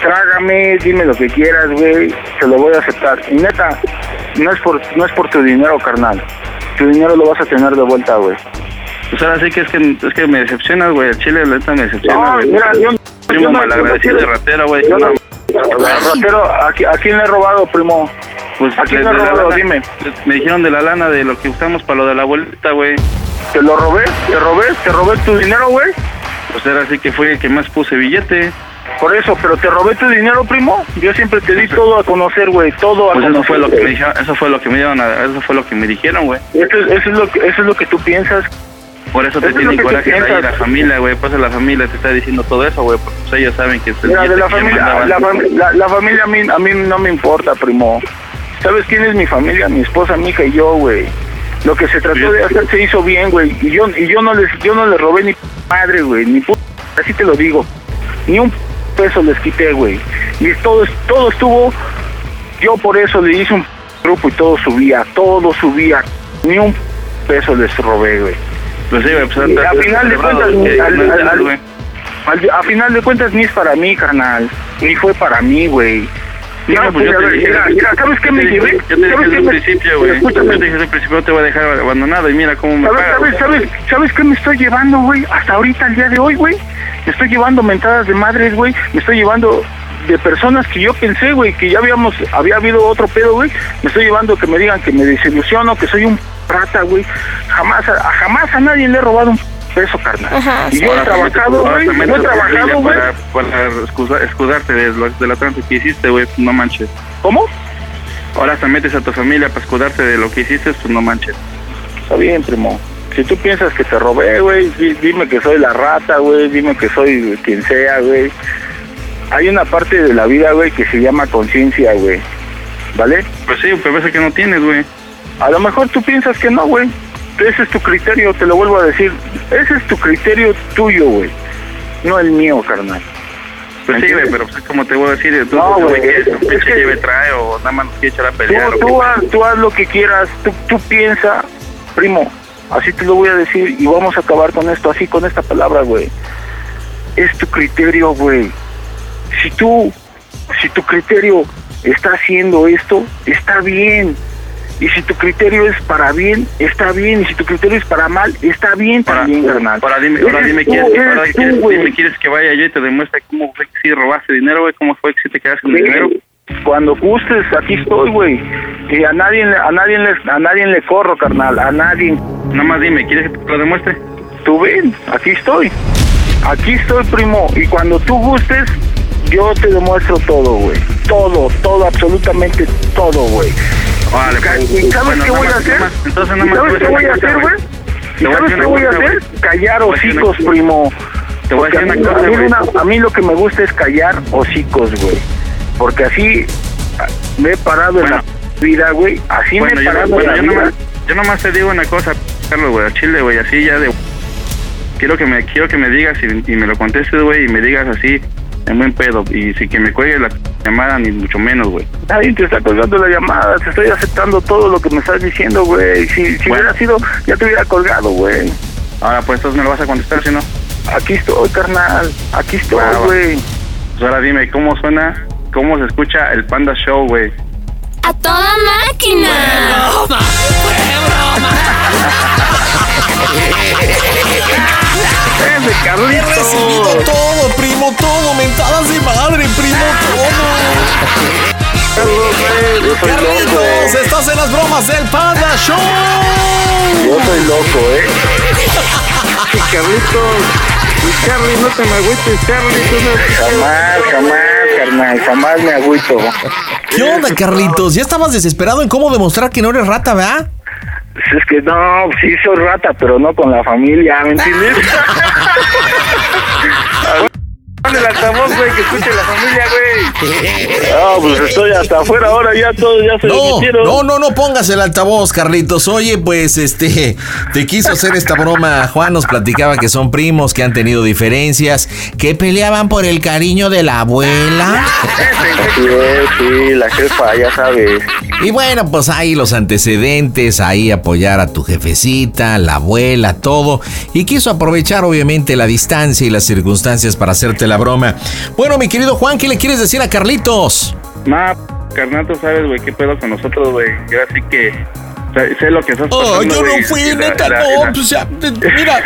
trágame, dime lo que quieras, güey. Te lo voy a aceptar. Y neta, no es por, no es por tu dinero, carnal. tu dinero lo vas a tener de vuelta, güey. Pues ahora sí que es que, es que me decepcionas, güey. El chile, la neta, me decepciona, No, mira, yo- Primo malagradecido no- ratero, güey. no- Ratero, ¿a, a quién le he robado, primo? Pues ¿A quién le he robado? lana- Dime. Me dijeron de la lana de lo que usamos para lo de la abuelita, güey. ¿Te lo robé? ¿Te robé? ¿Te robé tu dinero, güey? Pues ahora sí que fue el que más puse billete. Por eso, pero te robé tu dinero, primo. Yo siempre te di todo a conocer, güey, todo a Pues eso conocer. fue lo que me dijeron, eso fue lo que me dieron, a- eso fue lo que me dijeron, güey. Eso, es- eso es lo que, eso es lo que tú piensas. Por eso te Eso es tiene tú coraje ahí la familia, güey. Pues la familia te está diciendo todo eso, güey. Porque pues ellos saben que es el Mira, de la familia, la, la- la familia a mí, a mí no me importa, primo. ¿Sabes quién es mi familia? Mi esposa, mi hija y yo, güey. Lo que se trató de hacer se hizo bien, güey. Y yo, y yo no les, yo no les robé ni madre, güey, ni pu- así te lo digo. Ni un peso les quité, güey. Y todo, todo estuvo, yo por eso le hice un grupo y todo subía, todo subía. Ni un peso les robé, güey. Pues pues a final de cuentas, que al- al- al- a final de cuentas ni es para mí, carnal. Ni fue para mí, güey. No, pues yo te dije, mira, mira, ¿sabes qué me llevé? Yo te ¿Sabes dije desde un me- principio, güey. Yo te dije desde un principio, no te voy a dejar abandonado y mira cómo me ¿Sabes, pagas. sabes, sabes, ¿Sabes qué me estoy llevando, güey? Hasta ahorita, el día de hoy, güey. Me estoy llevando mentadas de madres, güey. Me estoy llevando de personas que yo pensé, güey, que ya habíamos, había habido otro pedo, güey. Me estoy llevando que me digan que me desilusiono, que soy un rata, güey. Jamás, a, jamás a nadie le he robado un peso, carnal. y yo he trabajado, güey. también Yo he te familia trabajado, güey. Para, para excusa- excusarte de, lo- de la tranza que hiciste, güey, no manches. ¿Cómo? Ahora te metes a tu familia para escudarte de lo que hiciste, pues no manches. Está bien, primo. Si tú piensas que te robé, güey, di- dime que soy la rata, güey, dime que soy quien sea, güey. Hay una parte de la vida, güey, que se llama conciencia, güey. ¿Vale? Pues sí, pero parece que no tienes, güey. A lo mejor tú piensas que no, güey. Ese es tu criterio, te lo vuelvo a decir. Ese es tu criterio tuyo, güey. No el mío, carnal. Pues sí, güey, pero pues como te voy a decir, tú, No, tú, güey, es- que es pinche que- lleve trae o nada más quiere echar a Tú, pelear. tú, qué. haz, tú haz lo que quieras, tú, tú piensa, primo, así te lo voy a decir y vamos a acabar con esto, así con esta palabra, güey. Es tu criterio, güey. Si tú, si tu criterio está haciendo esto, está bien. Y si tu criterio es para bien, está bien. Y si tu criterio es para mal, está bien también, carnal. Ahora dime, ahora dime, tú, ¿quieres, eres ahora tú, quieres, dime, ¿quieres que vaya yo y te demuestre cómo fue que sí robaste dinero, güey? ¿Cómo fue que sí te quedaste con el dinero? Cuando gustes, aquí estoy, güey. Y a nadie, a nadie, a nadie le corro, carnal. A nadie. Nada más dime, ¿quieres que te lo demuestre? Tú ven, aquí estoy. Aquí estoy, primo. Y cuando tú gustes, yo te demuestro todo, güey. Todo, todo, absolutamente todo, güey. Vale, pues, ¿Y sabes bueno, qué voy a hacer? entonces nada ¿Y más ¿Sabes qué voy a hacer, güey? ¿Y sabes qué voy a hacer? Callar hocicos, primo. Te voy a decir una cosa, a mí güey. una- a mí lo que me gusta es callar hocicos, güey. Porque así me he parado en la vida, güey. Así me he yo, parado bueno, en yo la vida. nomás, yo nomás te digo una cosa, Carlos, güey, a Chile, güey, así ya de... Quiero que me quiero que me digas y, y me lo contestes, güey, y me digas así, en buen pedo. Y si que me cuelgue la llamada, ni mucho menos, güey. Nadie te está colgando la llamada, te estoy aceptando todo lo que me estás diciendo, güey. Si, si hubiera sido, ya te hubiera colgado, güey. Ahora, pues, entonces me lo vas a contestar, si no. Aquí estoy, carnal. Aquí estoy, va. güey. Pues ahora dime, ¿cómo suena, cómo se escucha el Panda Show, güey? ¡A toda máquina! He recibido todo, primo, todo. Mentadas de madre, primo, todo. Carlitos, estás en las bromas del Panda Show. Yo soy loco, ¿eh? Carlitos, Charlie, no te me agüites, tú no... Jamás, jamás, carnal, jamás me agüito. ¿Qué onda, Carlitos? Ya estabas desesperado en cómo demostrar que no eres rata, ¿verdad? Pues Es que no, sí soy rata, pero no con la familia, ¿me entiendes? [LAUGHS] Ponle el altavoz, güey, que escuche la familia, güey. No, [LAUGHS] pues estoy hasta afuera ahora, ya todos ya se No, no, no, no pongas el altavoz, Carlitos. Oye, pues este, te quiso hacer esta broma. Juan nos platicaba que son primos, que han tenido diferencias, que peleaban por el cariño de la abuela. Sí, sí, la jefa, ya sabes. Y bueno, pues ahí los antecedentes, ahí apoyar a tu jefecita, la abuela, todo. Y quiso aprovechar obviamente la distancia y las circunstancias para hacerte la broma. Bueno, mi querido Juan, ¿qué le quieres decir a Carlitos? Carnal, tú sabes, güey, qué pedo con nosotros, güey. Yo así que Sé, lo que estás pasando, Oh, yo no fui, Y la- neta, la- no. la- Pues ya, mira,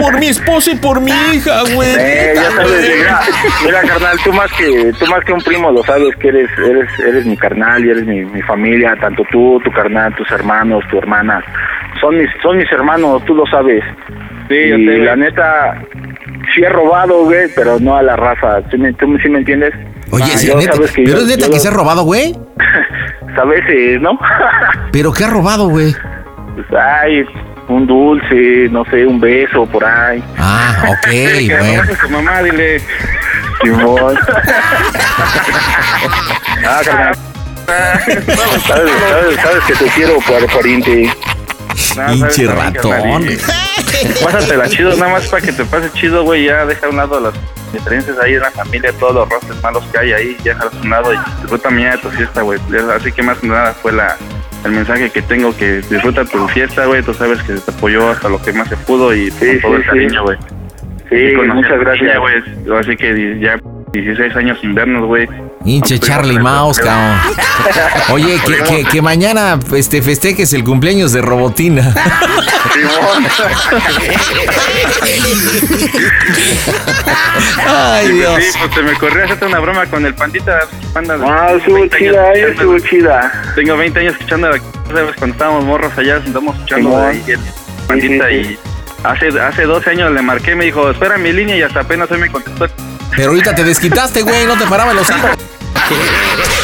por mi esposa y por mi [LAUGHS] hija, güey. Eh, ya sabes, mira, mira, carnal, tú más que tú más que un primo lo sabes que eres eres eres mi carnal y eres mi, mi familia, tanto tú, tu carnal, tus hermanos, tu hermana, son mis son mis hermanos, tú lo sabes. Sí, yo y sé, la güey. neta sí he robado, güey, pero no a la raza. ¿Sí me, tú sí me entiendes? Oye, Ah, sí, neta, sabes que pero yo- es neta yo que lo- se ha robado, güey. [LAUGHS] A veces, ¿no? [LAUGHS] ¿Pero qué ha robado, güey? Pues, ay, un dulce, no sé, un beso por ahí. Ah, ok, [LAUGHS] Que bueno. a su mamá, dile. Simón. ah, carnal. sabes, sabes, sabes que te quiero, par- pariente. Pinche ratón. [LAUGHS] Pásatela chido, nada más para que te pase chido, güey. Ya deja a un lado las diferencias ahí en la familia, todos los roces malos que hay ahí, ya a un lado y disfruta de tu fiesta, güey. Así que más que nada fue la, el mensaje que tengo, que disfruta tu fiesta, güey. Tú sabes que te apoyó hasta lo que más se pudo y con todo sí, el sí. cariño, güey. Sí, a muchas gracias. güey. Así que ya 16 años sin vernos, güey. Hinche Charlie Mouse, cabrón. [LAUGHS] Oye, que, que, que mañana este, festejes el cumpleaños de Robotina. [LAUGHS] Ay, Dios. Sí, pues se me ocurrió hacerte una broma con el pandita. Panda, Ah, estuvo 20 años chida, eh, estuvo chida. Tengo 20 años escuchando la ¿sabes? cuando estábamos morros allá, estamos escuchando ahí el pandita y hace hace 12 años le marqué, me dijo, espera mi línea y hasta apenas hoy me contestó. Pero ahorita te desquitaste, güey, no te paraba los hijos.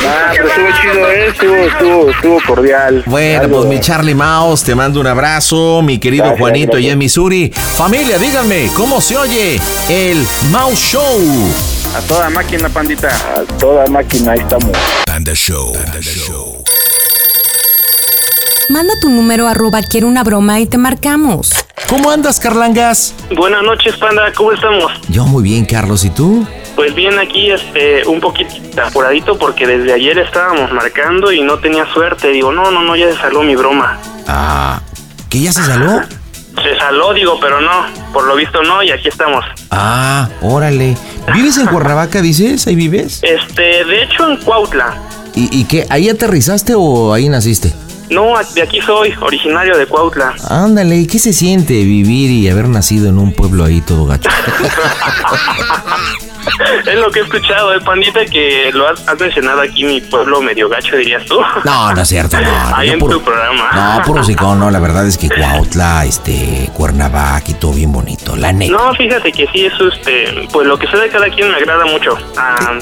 Ah, pero estuvo chido, eh, estuvo, estuvo, estuvo cordial. Bueno, Algo- pues mi Charlie Mouse, te mando un abrazo, mi querido Gracias, Juanito gracias. allá en Missouri. Familia, díganme, ¿cómo se oye el Mouse Show? A toda máquina, pandita. A toda máquina, ahí estamos. Panda Show. Panda Show. Manda tu número arroba quiero una broma y te marcamos. ¿Cómo andas, Carlangas? Buenas noches, panda, ¿cómo estamos? Yo muy bien, Carlos, ¿y tú? Pues bien, aquí este, un poquito apuradito porque desde ayer estábamos marcando y no tenía suerte. Digo, no, no, no, ya se saló mi broma. Ah, ¿que ya se saló? Se saló, digo, pero no, por lo visto no y aquí estamos. Ah, órale. ¿Vives en Cuernavaca, dices? ¿Ahí vives? Este, de hecho en Cuautla. ¿Y, y qué? ¿Ahí aterrizaste o ahí naciste? No, de aquí soy, originario de Cuautla. Ándale, ¿y qué se siente vivir y haber nacido en un pueblo ahí todo gacho? [LAUGHS] es lo que he escuchado, eh, pandita, que lo has, has mencionado aquí mi pueblo medio gacho, dirías tú. No, no es cierto, no. Ahí en puro- tu programa. No, puro sicón, no, la verdad es que Cuautla, este, Cuernavaca y todo bien bonito, la neta. No, fíjate que sí, eso, este, pues lo que sé de cada quien me agrada mucho. Ah,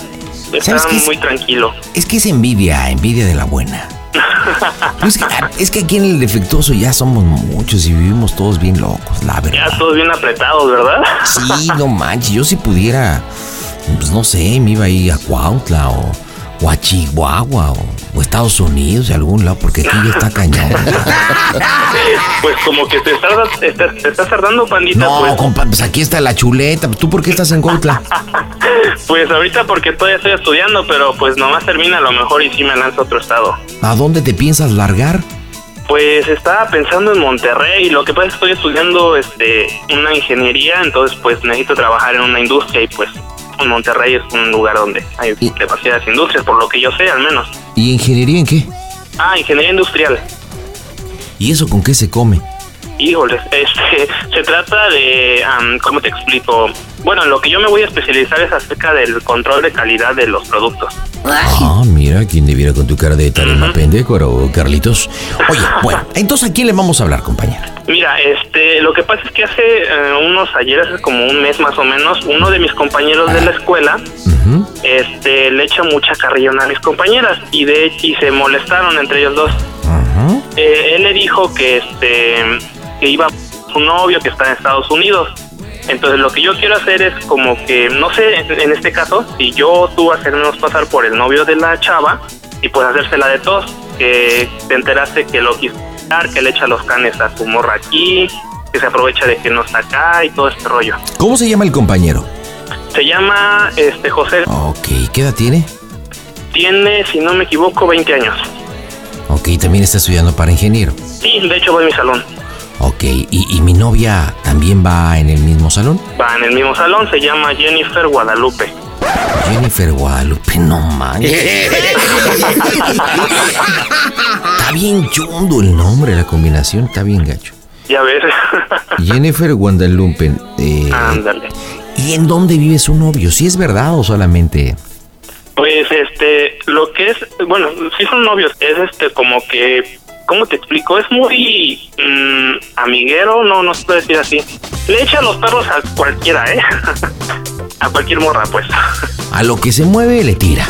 está muy tranquilo. Es que es envidia, envidia de la buena. No, es, que, es que aquí en el defectuoso ya somos muchos y vivimos todos bien locos, la verdad. Ya todos bien apretados, ¿verdad? Sí, no manches, yo si pudiera, pues no sé, me iba a ir a Cuautla o, o a Chihuahua o, o Estados Unidos, de algún lado, porque aquí ya está cañón. Pues como que te estás, te, te estás tardando, pandita. No, pues, compa, pues aquí está la chuleta. ¿Tú por qué estás en Cuautla? [LAUGHS] pues ahorita porque todavía estoy estudiando, pero pues nomás termina a lo mejor y sí me lanzo a otro estado. ¿A dónde te piensas largar? Pues estaba pensando en Monterrey, lo que pasa es que estoy estudiando este una ingeniería, entonces pues necesito trabajar en una industria y pues Monterrey es un lugar donde hay demasiadas industrias, por lo que yo sé al menos. ¿Y ingeniería en qué? Ah, ingeniería industrial. ¿Y eso con qué se come? Híjoles, [LAUGHS] este, se trata de, am, ¿cómo te explico? Bueno, lo que yo me voy a especializar es acerca del control de calidad de los productos. Ah, mira, ¿quién debiera con tu cara de tarima pendejo, o Carlitos? Oye, [LAUGHS] bueno, entonces ¿a quién le vamos a hablar, compañera? Mira, este, lo que pasa es que hace eh, unos ayer, hace como un mes más o menos, uno de mis compañeros de la escuela, este, le echa mucha carrilla a mis compañeras y de y se molestaron entre ellos dos. Eh, él le dijo que este, que iba a su novio que está en Estados Unidos. Entonces lo que yo quiero hacer es como que, no sé, en, este caso, si yo tú hacernos pasar por el novio de la chava y pues hacérsela de tos, que te enteraste que lo quiso que le echa los canes a su morra aquí, que se aprovecha de que no está acá y todo este rollo. ¿Cómo se llama el compañero? Se llama este José, Ok, ¿qué edad tiene? tiene, si no me equivoco, 20 años. Ok, también está estudiando para ingeniero. Sí, de hecho va en mi salón. Ok, ¿y, y mi novia también va en el mismo salón? Va en el mismo salón, se llama Jennifer Guadalupe. Jennifer Guadalupe, no manches. está bien chundo el nombre, la combinación está bien gacho. Ya ves. Jennifer Guadalupe. Eh, Ándale. ¿Y en dónde vive su novio? ¿Si es verdad o solamente...? Pues este, lo que es, bueno, sí son novios, es este como que, ¿cómo te explico? Es muy mm, amiguero, no, no se puede decir así. Le echa los perros a cualquiera, ¿eh? [LAUGHS] a cualquier morra, pues. A lo que se mueve le tira.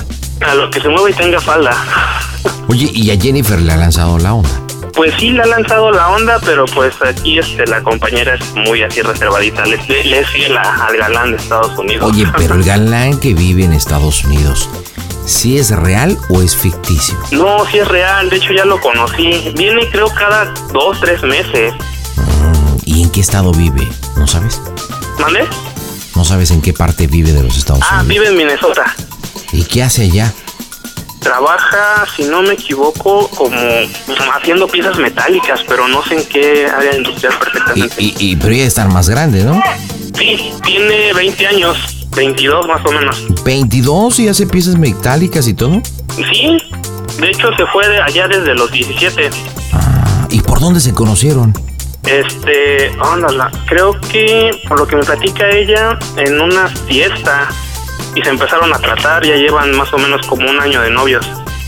A lo que se mueve y tenga falda. [LAUGHS] Oye, ¿y a Jennifer le ha lanzado la onda? Pues sí, le ha lanzado la onda, pero pues aquí este, la compañera es muy así reservadita. Le, le, le es fiel a- al galán de Estados Unidos. Oye, pero el [LAUGHS] galán que vive en Estados Unidos, ¿sí es real o es ficticio? No, sí es real, de hecho ya lo conocí. Viene creo cada dos, tres meses. ¿Y en qué estado vive? ¿No sabes? ¿Mande? ¿No sabes en qué parte vive de los Estados Ah, Unidos? vive en Minnesota. ¿Y qué hace allá? Trabaja, si no me equivoco, como haciendo piezas metálicas, pero no sé en qué área industrial perfectamente. Y, y, pero estar más grande, ¿no? Sí, tiene 20 años, 22 más o menos. 22 y hace piezas metálicas y todo. Sí, de hecho se fue de allá desde los 17. ¿Y por dónde se conocieron? Este, ándala, creo que por lo que me platica ella, en una fiesta y se empezaron a tratar, ya llevan más o menos como un año de novios.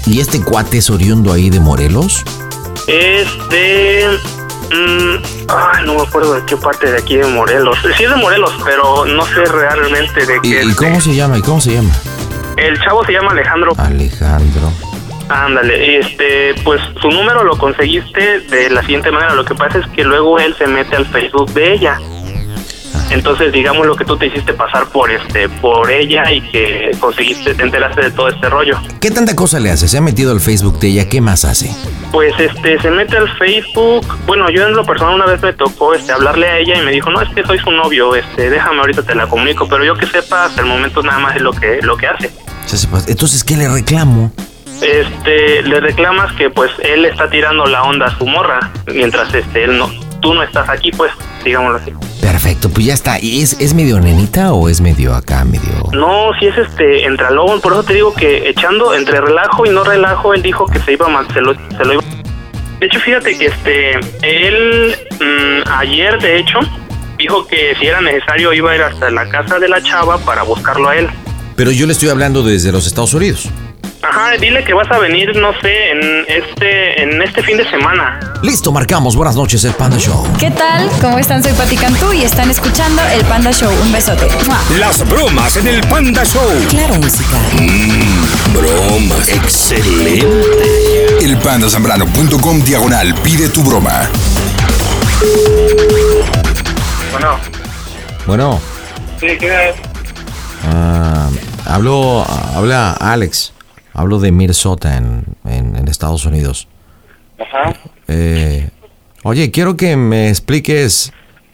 ¿Y este cuate es oriundo ahí de Morelos? Es de... mm, ay, no me acuerdo de qué parte de aquí de Morelos. Sí es de Morelos, pero no sé realmente de ¿Y, qué. y cómo se llama? ¿Y cómo se llama? El chavo se llama Alejandro. Alejandro. Ándale, este, pues su número lo conseguiste de la siguiente manera. Lo que pasa es que luego él se mete al Facebook de ella. Entonces, digamos lo que tú te hiciste pasar por este, por ella y que conseguiste, te enteraste de todo este rollo. ¿Qué tanta cosa le hace? ¿Se ha metido al Facebook de ella? ¿Qué más hace? Pues este se mete al Facebook. Bueno, yo en lo personal una vez me tocó este hablarle a ella y me dijo, "No, es que soy su novio, este, déjame ahorita te la comunico", pero yo que sepa hasta el momento nada más es lo que lo que hace. Entonces, ¿qué le reclamo? Este, le reclamas que pues él está tirando la onda a su morra mientras este él no tú no estás aquí, pues, digámoslo así. Perfecto, pues ya está. ¿Y es, es medio nenita o es medio acá, medio...? No, si es este entre lobo, por eso te digo que echando entre relajo y no relajo, él dijo que se iba mal, se lo, se lo iba. De hecho, fíjate que este él mm, ayer de hecho dijo que si era necesario iba a ir hasta la casa de la chava para buscarlo a él. Pero yo le estoy hablando desde los Estados Unidos. Ajá, dile que vas a venir, no sé, en este en este fin de semana. Listo, marcamos. Buenas noches, el Panda Show. ¿Qué tal? ¿Cómo están? Soy Pati Cantú y están escuchando el Panda Show. Un besote. ¡Mua! Las bromas en el Panda Show. Claro, música. broma. Excelente. Elpandasambrano.com diagonal pide tu broma. Bueno, Bueno, sí, ¿quién es? ah, hablo, habla Alex. Hablo de Minnesota en, en, en Estados Unidos. Ajá. Eh, oye, quiero que me expliques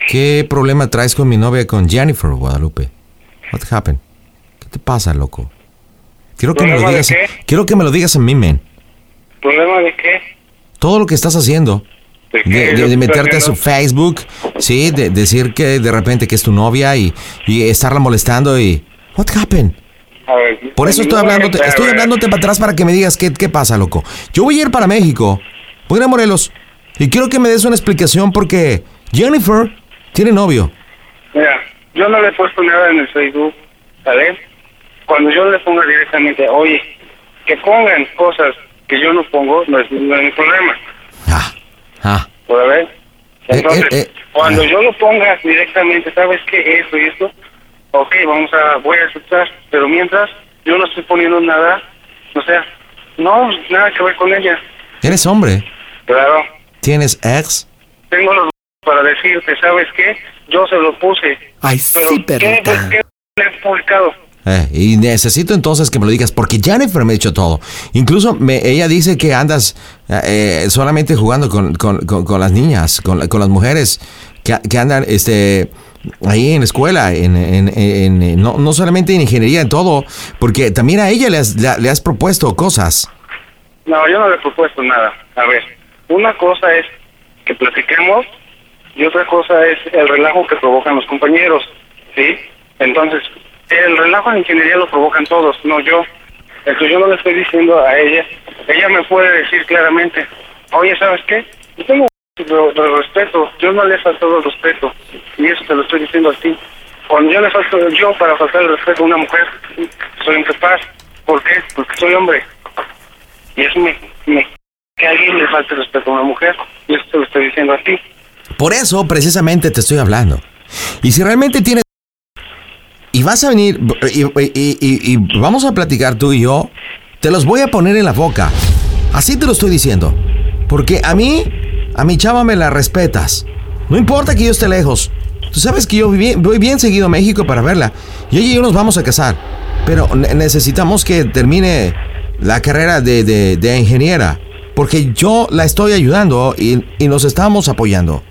qué problema traes con mi novia, con Jennifer Guadalupe. What happened? ¿Qué te pasa, loco? Quiero que me lo ¿Problema de digas. Quiero que me lo digas a mí, man. ¿Problema de qué? Todo lo que estás haciendo. ¿De? De, de- ¿Lo de meterte a su Facebook, sí, de decir que de repente que es tu novia y, y estarla molestando y... What happened? A ver, Por eso estoy hablándote, gente, estoy hablándote para atrás para que me digas qué, qué pasa, loco. Yo voy a ir para México, voy a ir a Morelos y quiero que me des una explicación porque Jennifer tiene novio. Mira, yo no le he puesto nada en el Facebook, ¿vale? Cuando yo le ponga directamente, oye, que pongan cosas que yo no pongo, no es ningún problema, Ah, ¿puedo ver? Entonces, eh, eh, cuando yo lo ponga directamente, ¿sabes qué? Esto y esto, ok, vamos a, voy a aceptar, pero mientras yo no estoy poniendo nada, o sea, no, nada que ver con ella, eres hombre, claro. tienes ex. Tengo los para decirte, ¿sabes qué? Yo se lo puse. Ay, sí, ¿qué, pues, ¿qué le he publicado? Eh, y necesito entonces que me lo digas porque Jennifer me ha dicho todo. Incluso me, ella dice que andas eh, eh, solamente jugando con, con- con- con las niñas, con, la- con las mujeres que, que andan este, ahí en la escuela, en, en- en- no, no solamente en ingeniería, en todo, porque también a ella le has, le- le has propuesto cosas. No, yo no le he propuesto nada. A ver, una cosa es que platiquemos y otra cosa es el relajo que provocan los compañeros, ¿sí? Entonces, el relajo en ingeniería lo provocan todos, no yo. Entonces yo no le estoy diciendo a ella. Ella me puede decir claramente, oye, ¿sabes qué? Yo tengo de, de respeto, yo no le he faltado el respeto. Y eso te lo estoy diciendo a ti. Cuando yo le falto yo para faltar el respeto a una mujer, soy incapaz. ¿Por qué? Porque soy hombre. Y eso me, me que alguien le falte el respeto a una mujer. Y eso te lo estoy diciendo a ti. Por eso precisamente te estoy hablando. Y si realmente tienes... Y vas a venir y- y vamos a platicar tú y yo, te los voy a poner en la boca. Así te lo estoy diciendo. Porque a mí, a mi chava me la respetas. No importa que yo esté lejos. Tú sabes que yo voy bien seguido a México para verla. Y ella y yo nos vamos a casar. Pero ne- necesitamos que termine la carrera de, de- de ingeniera. Porque yo la estoy ayudando y, y nos estamos apoyando.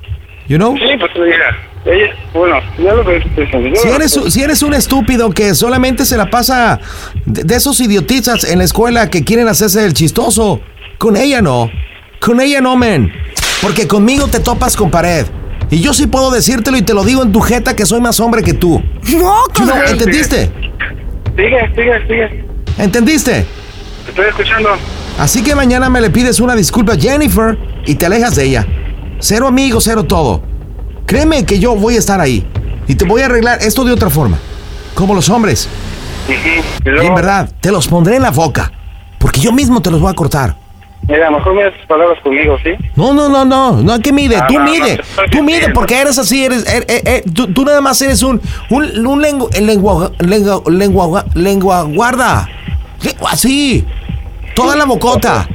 You know? Sí, pues mira, ella, bueno, ya lo diciendo. yo Si eres, si eres un estúpido que solamente se la pasa de, de esos idiotitas en la escuela que quieren hacerse el chistoso, con ella no. Con ella no, men. Porque conmigo te topas con pared. Y yo sí puedo decírtelo y te lo digo en tu jeta que soy más hombre que tú. No, know, ¿Entendiste? Sigue, sigue, sigue. ¿Entendiste? Te estoy escuchando. Así que mañana me le pides una disculpa a Jennifer y te alejas de ella. Cero amigos, cero todo. Créeme que yo voy a estar ahí. Y te voy a arreglar esto de otra forma. Como los hombres. Y Y luego, en verdad, te los pondré en la boca. Porque yo mismo te los voy a cortar. Mira, mejor mira tus palabras conmigo, ¿sí? No, no, no, no. No, ¿qué mide? Ah, tú no, no, mide. estoy tú mide porque eres así. Eres, er- er- er- tú, tú nada más eres un, un, un lengu- lengua, lengua, lengua, lengua guarda. Sí, Así. Toda la bocota.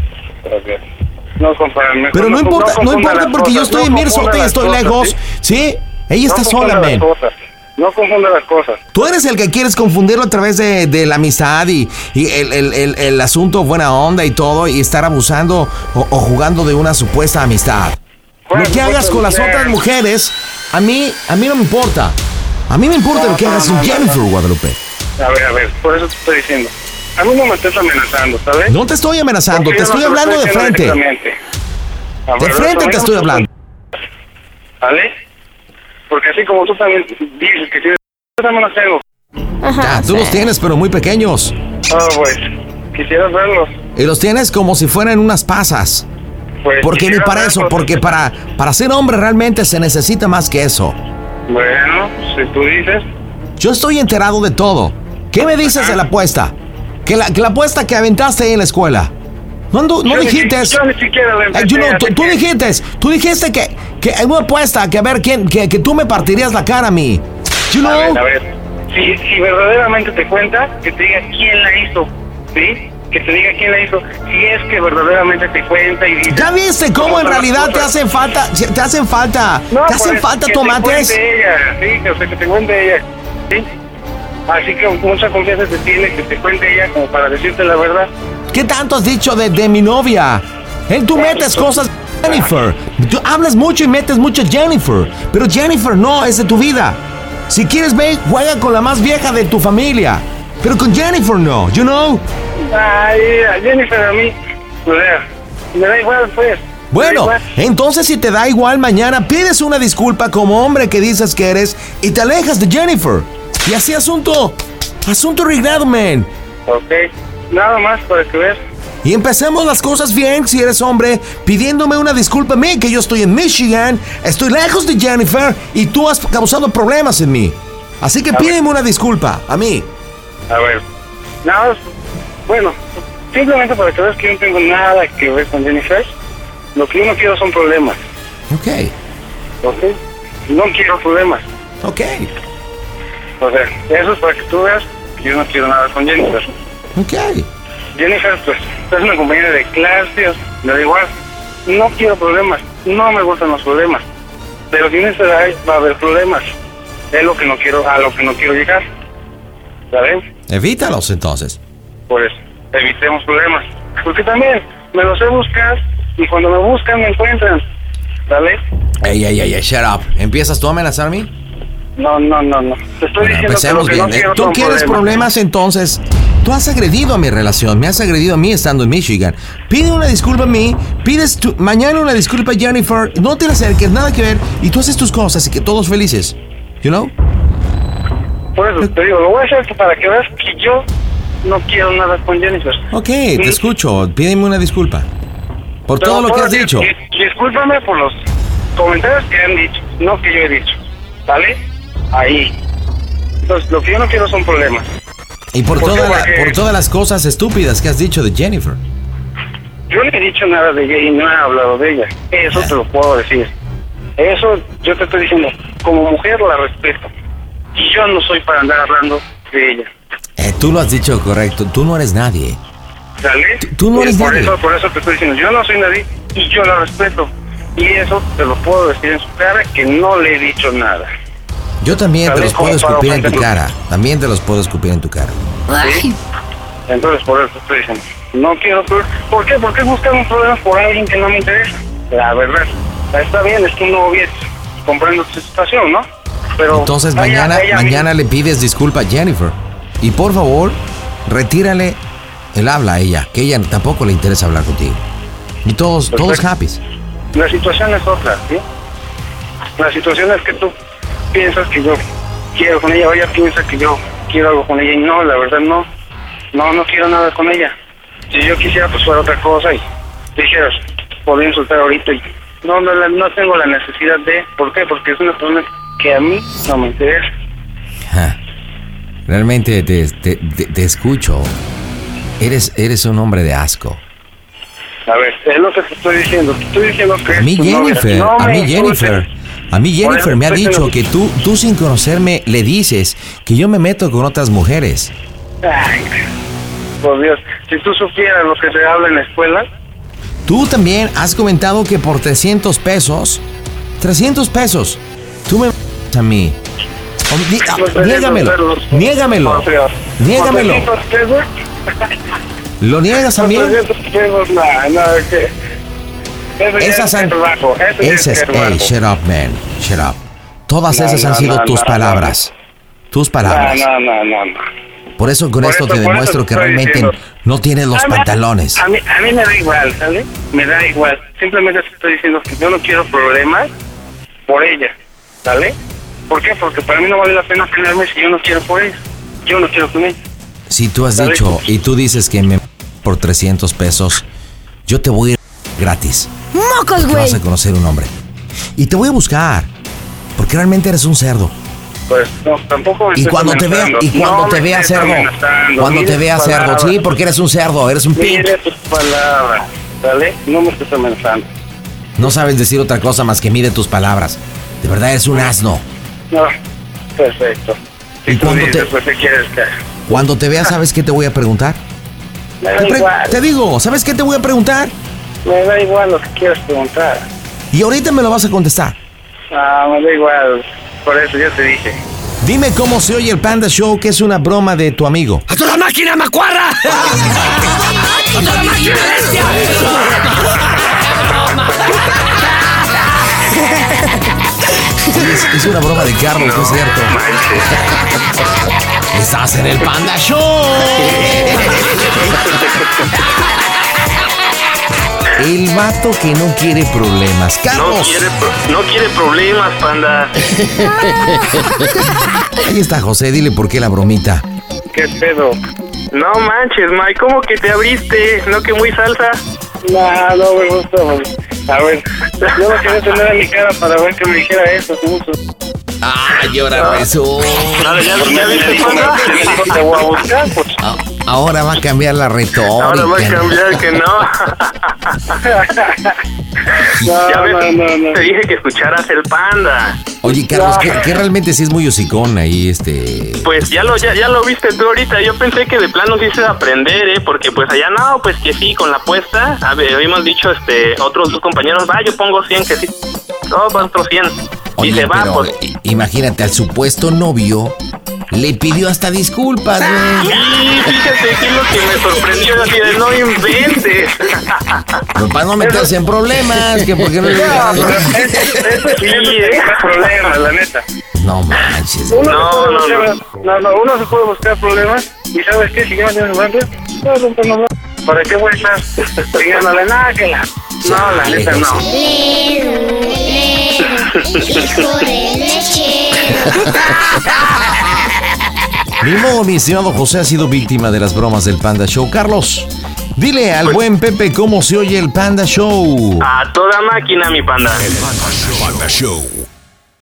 No comparan. Pero no importa, no importa porque yo estoy no en confundan y estoy cosas, lejos. ¿sí? ¿Sí? Ella No está sola, men. No confundan las cosas. Tú eres el que quieres confundirlo a través de, de la amistad y, y el, el- el- el asunto buena onda y todo y estar abusando o, o jugando de una supuesta amistad. Lo que hagas con las otras mujeres, a mí, a mí no me importa. A mí me importa lo que hagas con Jennifer Guadalupe. A ver, a ver, por eso te estoy diciendo. A mí no me estés amenazando, ¿sabes? No te estoy amenazando, Porque te no estoy hablando de frente. De frente te estoy hablando. ¿Vale? Porque así como tú también dices que tienes... Yo también los tengo. Ya, tú los tienes, pero muy pequeños. Ah, pues, quisieras verlos. Y los tienes como si fueran unas pasas. Pues, Porque ni para eso, verlos. porque para, para ser hombre realmente se necesita más que eso. Bueno, si tú dices... Yo estoy enterado de todo. ¿Qué me dices de la apuesta? Que la, que la apuesta que aventaste ahí en la escuela. No, no, no Yo ni- dijiste. yo ni siquiera Eh, empecé, you know, tú, tú dijiste, tú dijiste que, que en una apuesta, que a ver quién, que, que tú me partirías la cara a mí. You know? A ver, a ver. Si, si verdaderamente te cuenta, que te diga quién la hizo, ¿sí? Que te diga quién la hizo. Si es que verdaderamente te cuenta y dice... ¿Ya viste cómo en realidad te hacen falta, te hacen falta, No, te hacen pues, falta que te tomates? cuente ella, sí, o sea, que te cuente ella, ¿sí? Así que mucha confianza te tiene que te cuente ella como para decirte la verdad. ¿Qué tanto has dicho de, de mi novia? Eh, tú metes cosas Jennifer. Tú hablas mucho y metes mucho Jennifer. Pero Jennifer no es de tu vida. Si quieres ver, juega con la más vieja de tu familia. Pero con Jennifer no, you know? Ay, Jennifer a mí, sea, me da igual pues. Bueno, entonces si te da igual mañana, pides una disculpa como hombre que dices que eres y te alejas de Jennifer. Y así asunto, asunto arreglado, man. Ok, nada más para que veas. Y empecemos las cosas bien si eres hombre, pidiéndome una disculpa a mí, que yo estoy en Michigan, estoy lejos de Jennifer y tú has causado problemas en mí. Así que pídeme una disculpa a mí. A ver, nada más, bueno, simplemente para que veas que yo no tengo nada que ver con Jennifer, lo que yo no quiero son problemas, Ok, ¿ok? No quiero problemas. ok, O sea, eso es para que tú veas que yo no quiero nada con Jennifer. ok. Jennifer, pues, es una compañera de clase, me da igual. No quiero problemas, no me gustan los problemas. Pero si edad va a haber problemas. Es lo que no quiero, a lo que no quiero llegar. ¿Sabes? Evítalos entonces. Pues evitemos problemas. Porque también me los sé buscar y cuando me buscan me encuentran. ¿Sabes? Ey, ey, ey, ey, shut up. ¿Empiezas tú a amenazarme? No, no, no, no. Te estoy Bueno, diciendo que lo empecemos que bien. no Tú quieres problemas entonces. Tú has agredido a mi relación, me has agredido a mí estando en Michigan. Pide una disculpa a mí, pides tu- mañana una disculpa a Jennifer, no te acerques, nada que ver, y tú haces tus cosas y que todos felices. You know? Por eso te digo, lo voy a hacer para que veas que yo no quiero nada con Jennifer. Ok, te escucho. Pídeme una disculpa. Por todo lo que has dicho. Discúlpame por los comentarios que han dicho, no que yo he dicho. ¿Vale? Ahí. Entonces, lo que yo no quiero son problemas. Y por, ¿Por toda la- por todas las cosas estúpidas que has dicho de Jennifer. Yo no he dicho nada de ella y no he hablado de ella. Eso te lo puedo decir. Eso yo te estoy diciendo. Como mujer la respeto. Y yo no soy para andar hablando de ella. Eh, tú lo has dicho correcto. Tú no eres nadie. ¿Sale? tú no eres por nadie. Eso, por eso te estoy diciendo. Yo no soy nadie y yo la respeto. Y eso te lo puedo decir en su cara que no le he dicho nada. Yo también te ¿Sabes los puedo escupir en tu cara. También te los puedo escupir en tu cara. ¿sí? Entonces por eso te estoy diciendo. No quiero... ¿Por qué? ¿Por qué buscar un problema por alguien que no me interesa? La verdad. Está bien, es tu novia. Comprendo tu situación, ¿no? Pero Entonces mañana, ella mañana le pides disculpa a Jennifer. Y por favor, retírale el habla a ella, que ella tampoco le interesa hablar contigo. Y todos, todos happy. La situación es otra, ¿sí? La situación es que tú piensas que yo quiero con ella, o ella piensa que yo quiero algo con ella, y no, la verdad no. No, no quiero nada con ella. Si yo quisiera, pues fuera otra cosa, y dijeras, podría insultar ahorita, y no, no, no tengo la necesidad de. ¿Por qué? Porque es una persona que a mí no me interesa. Ja. Realmente te, te- te- te escucho. Eres, eres un hombre de asco. A ver, es lo que te estoy diciendo. Te estoy diciendo que. A mí. Jennifer, No a mí Jennifer. A mí Jennifer me ha dicho que tú, tú sin conocerme le dices que yo me meto con otras mujeres. Ay, por Dios. Si tú supieras lo que se habla en la escuela, Tú también has comentado que por 300 pesos, 300 pesos, tú me a mí. Ah, los 300 niégamelo, niégamelo, niégamelo. por 300 pesos, ¿Lo niegas por también? Esas es han, esas, es hey, shut up, man, shut up. Todas No, esas no, han sido no, tus no, palabras, tus palabras. No, no, no, no. Por eso con Por esto eso- te demuestro eso que realmente diciendo. no tienes los A mí- pantalones. A mí, a mí me da igual, ¿sale? Me da igual. Simplemente te estoy diciendo que yo no quiero problemas por ella, ¿sale? ¿Por qué? Porque para mí no vale la pena pelearme si yo no quiero por ella. Yo no quiero con ella. Si tú has ¿Sale? dicho y tú dices que me por 300 pesos, yo te voy a ir gratis. ¡Mocos, güey! vas a conocer un hombre. Y te voy a buscar. Porque realmente eres un cerdo. Pues no, tampoco Y cuando te vea, y cuando No te vea cerdo, cuando te vea cerdo, sí, porque eres un cerdo, eres un pink. Mire tus palabras, ¿sale? No me estés amenazando. No sabes decir otra cosa más que mide tus palabras. De verdad eres un asno. No, perfecto. Y Si tú cuando dices, te, pues, ¿qué quieres cuando te vea, ¿sabes qué te voy a preguntar? Te, pre- igual. te digo, ¿sabes qué te voy a preguntar? Me da igual lo que quieras preguntar. Y ahorita me lo vas a contestar. Ah, me da igual. Por eso ya te dije. Dime cómo se oye el Panda Show, que es una broma de tu amigo. ¡A toda máquina, macuarra! [LAUGHS] ¡A toda máquina, bestia! Es, es una broma de Carlos, no, es cierto. Estás en el Panda Show. [LAUGHS] El vato que no quiere problemas. No Carlos. quiere, pro- no quiere problemas, panda. Ahí está José, dile por qué la bromita. ¿Qué pedo? No manches, Mike, ¿cómo que te abriste? ¿No que muy salsa? No, no me gusta. A ver, yo lo quería tener en mi cara para ver que me dijera eso. Ah, llora eso. Ahora ya, Porque ya me viste, dijo, panda. me dijo, te voy a buscar, pues. Ahora va a cambiar la retórica. Ahora va a cambiar que no. [LAUGHS] ya ves, te dije que escucharas el panda. Oye, Carlos, que, que realmente sí es muy hocicón ahí, este. Pues ya lo, ya, ya lo viste tú ahorita. Yo pensé que de plano sí se iba a aprender, ¿eh? Porque pues allá no, pues que sí, con la apuesta. A ver, habíamos dicho este, otros dos compañeros, va, yo pongo 100, que sí. No, va otros 100. Y Oye, se va, pero pues. imagínate al supuesto novio le pidió hasta disculpas, güey. Y fíjate que es lo que me sorprendió, así de no inventes. [LAUGHS] Pero para no meterse en problemas, que porque no le No, eso, eso sí, sí es problema, la neta. No manches. Uno, No, no, buscar, no, no, uno se puede buscar problemas y ¿sabes qué? Si yo me tengo que no, no, no, no, ¿para qué voy a estar nada que la... No, la neta no. Hijo de leche. Ni modo, mi estimado José ha sido víctima de las bromas del Panda Show. Carlos, dile al buen Pepe cómo se oye el Panda Show. A toda máquina, mi panda. Panda Show.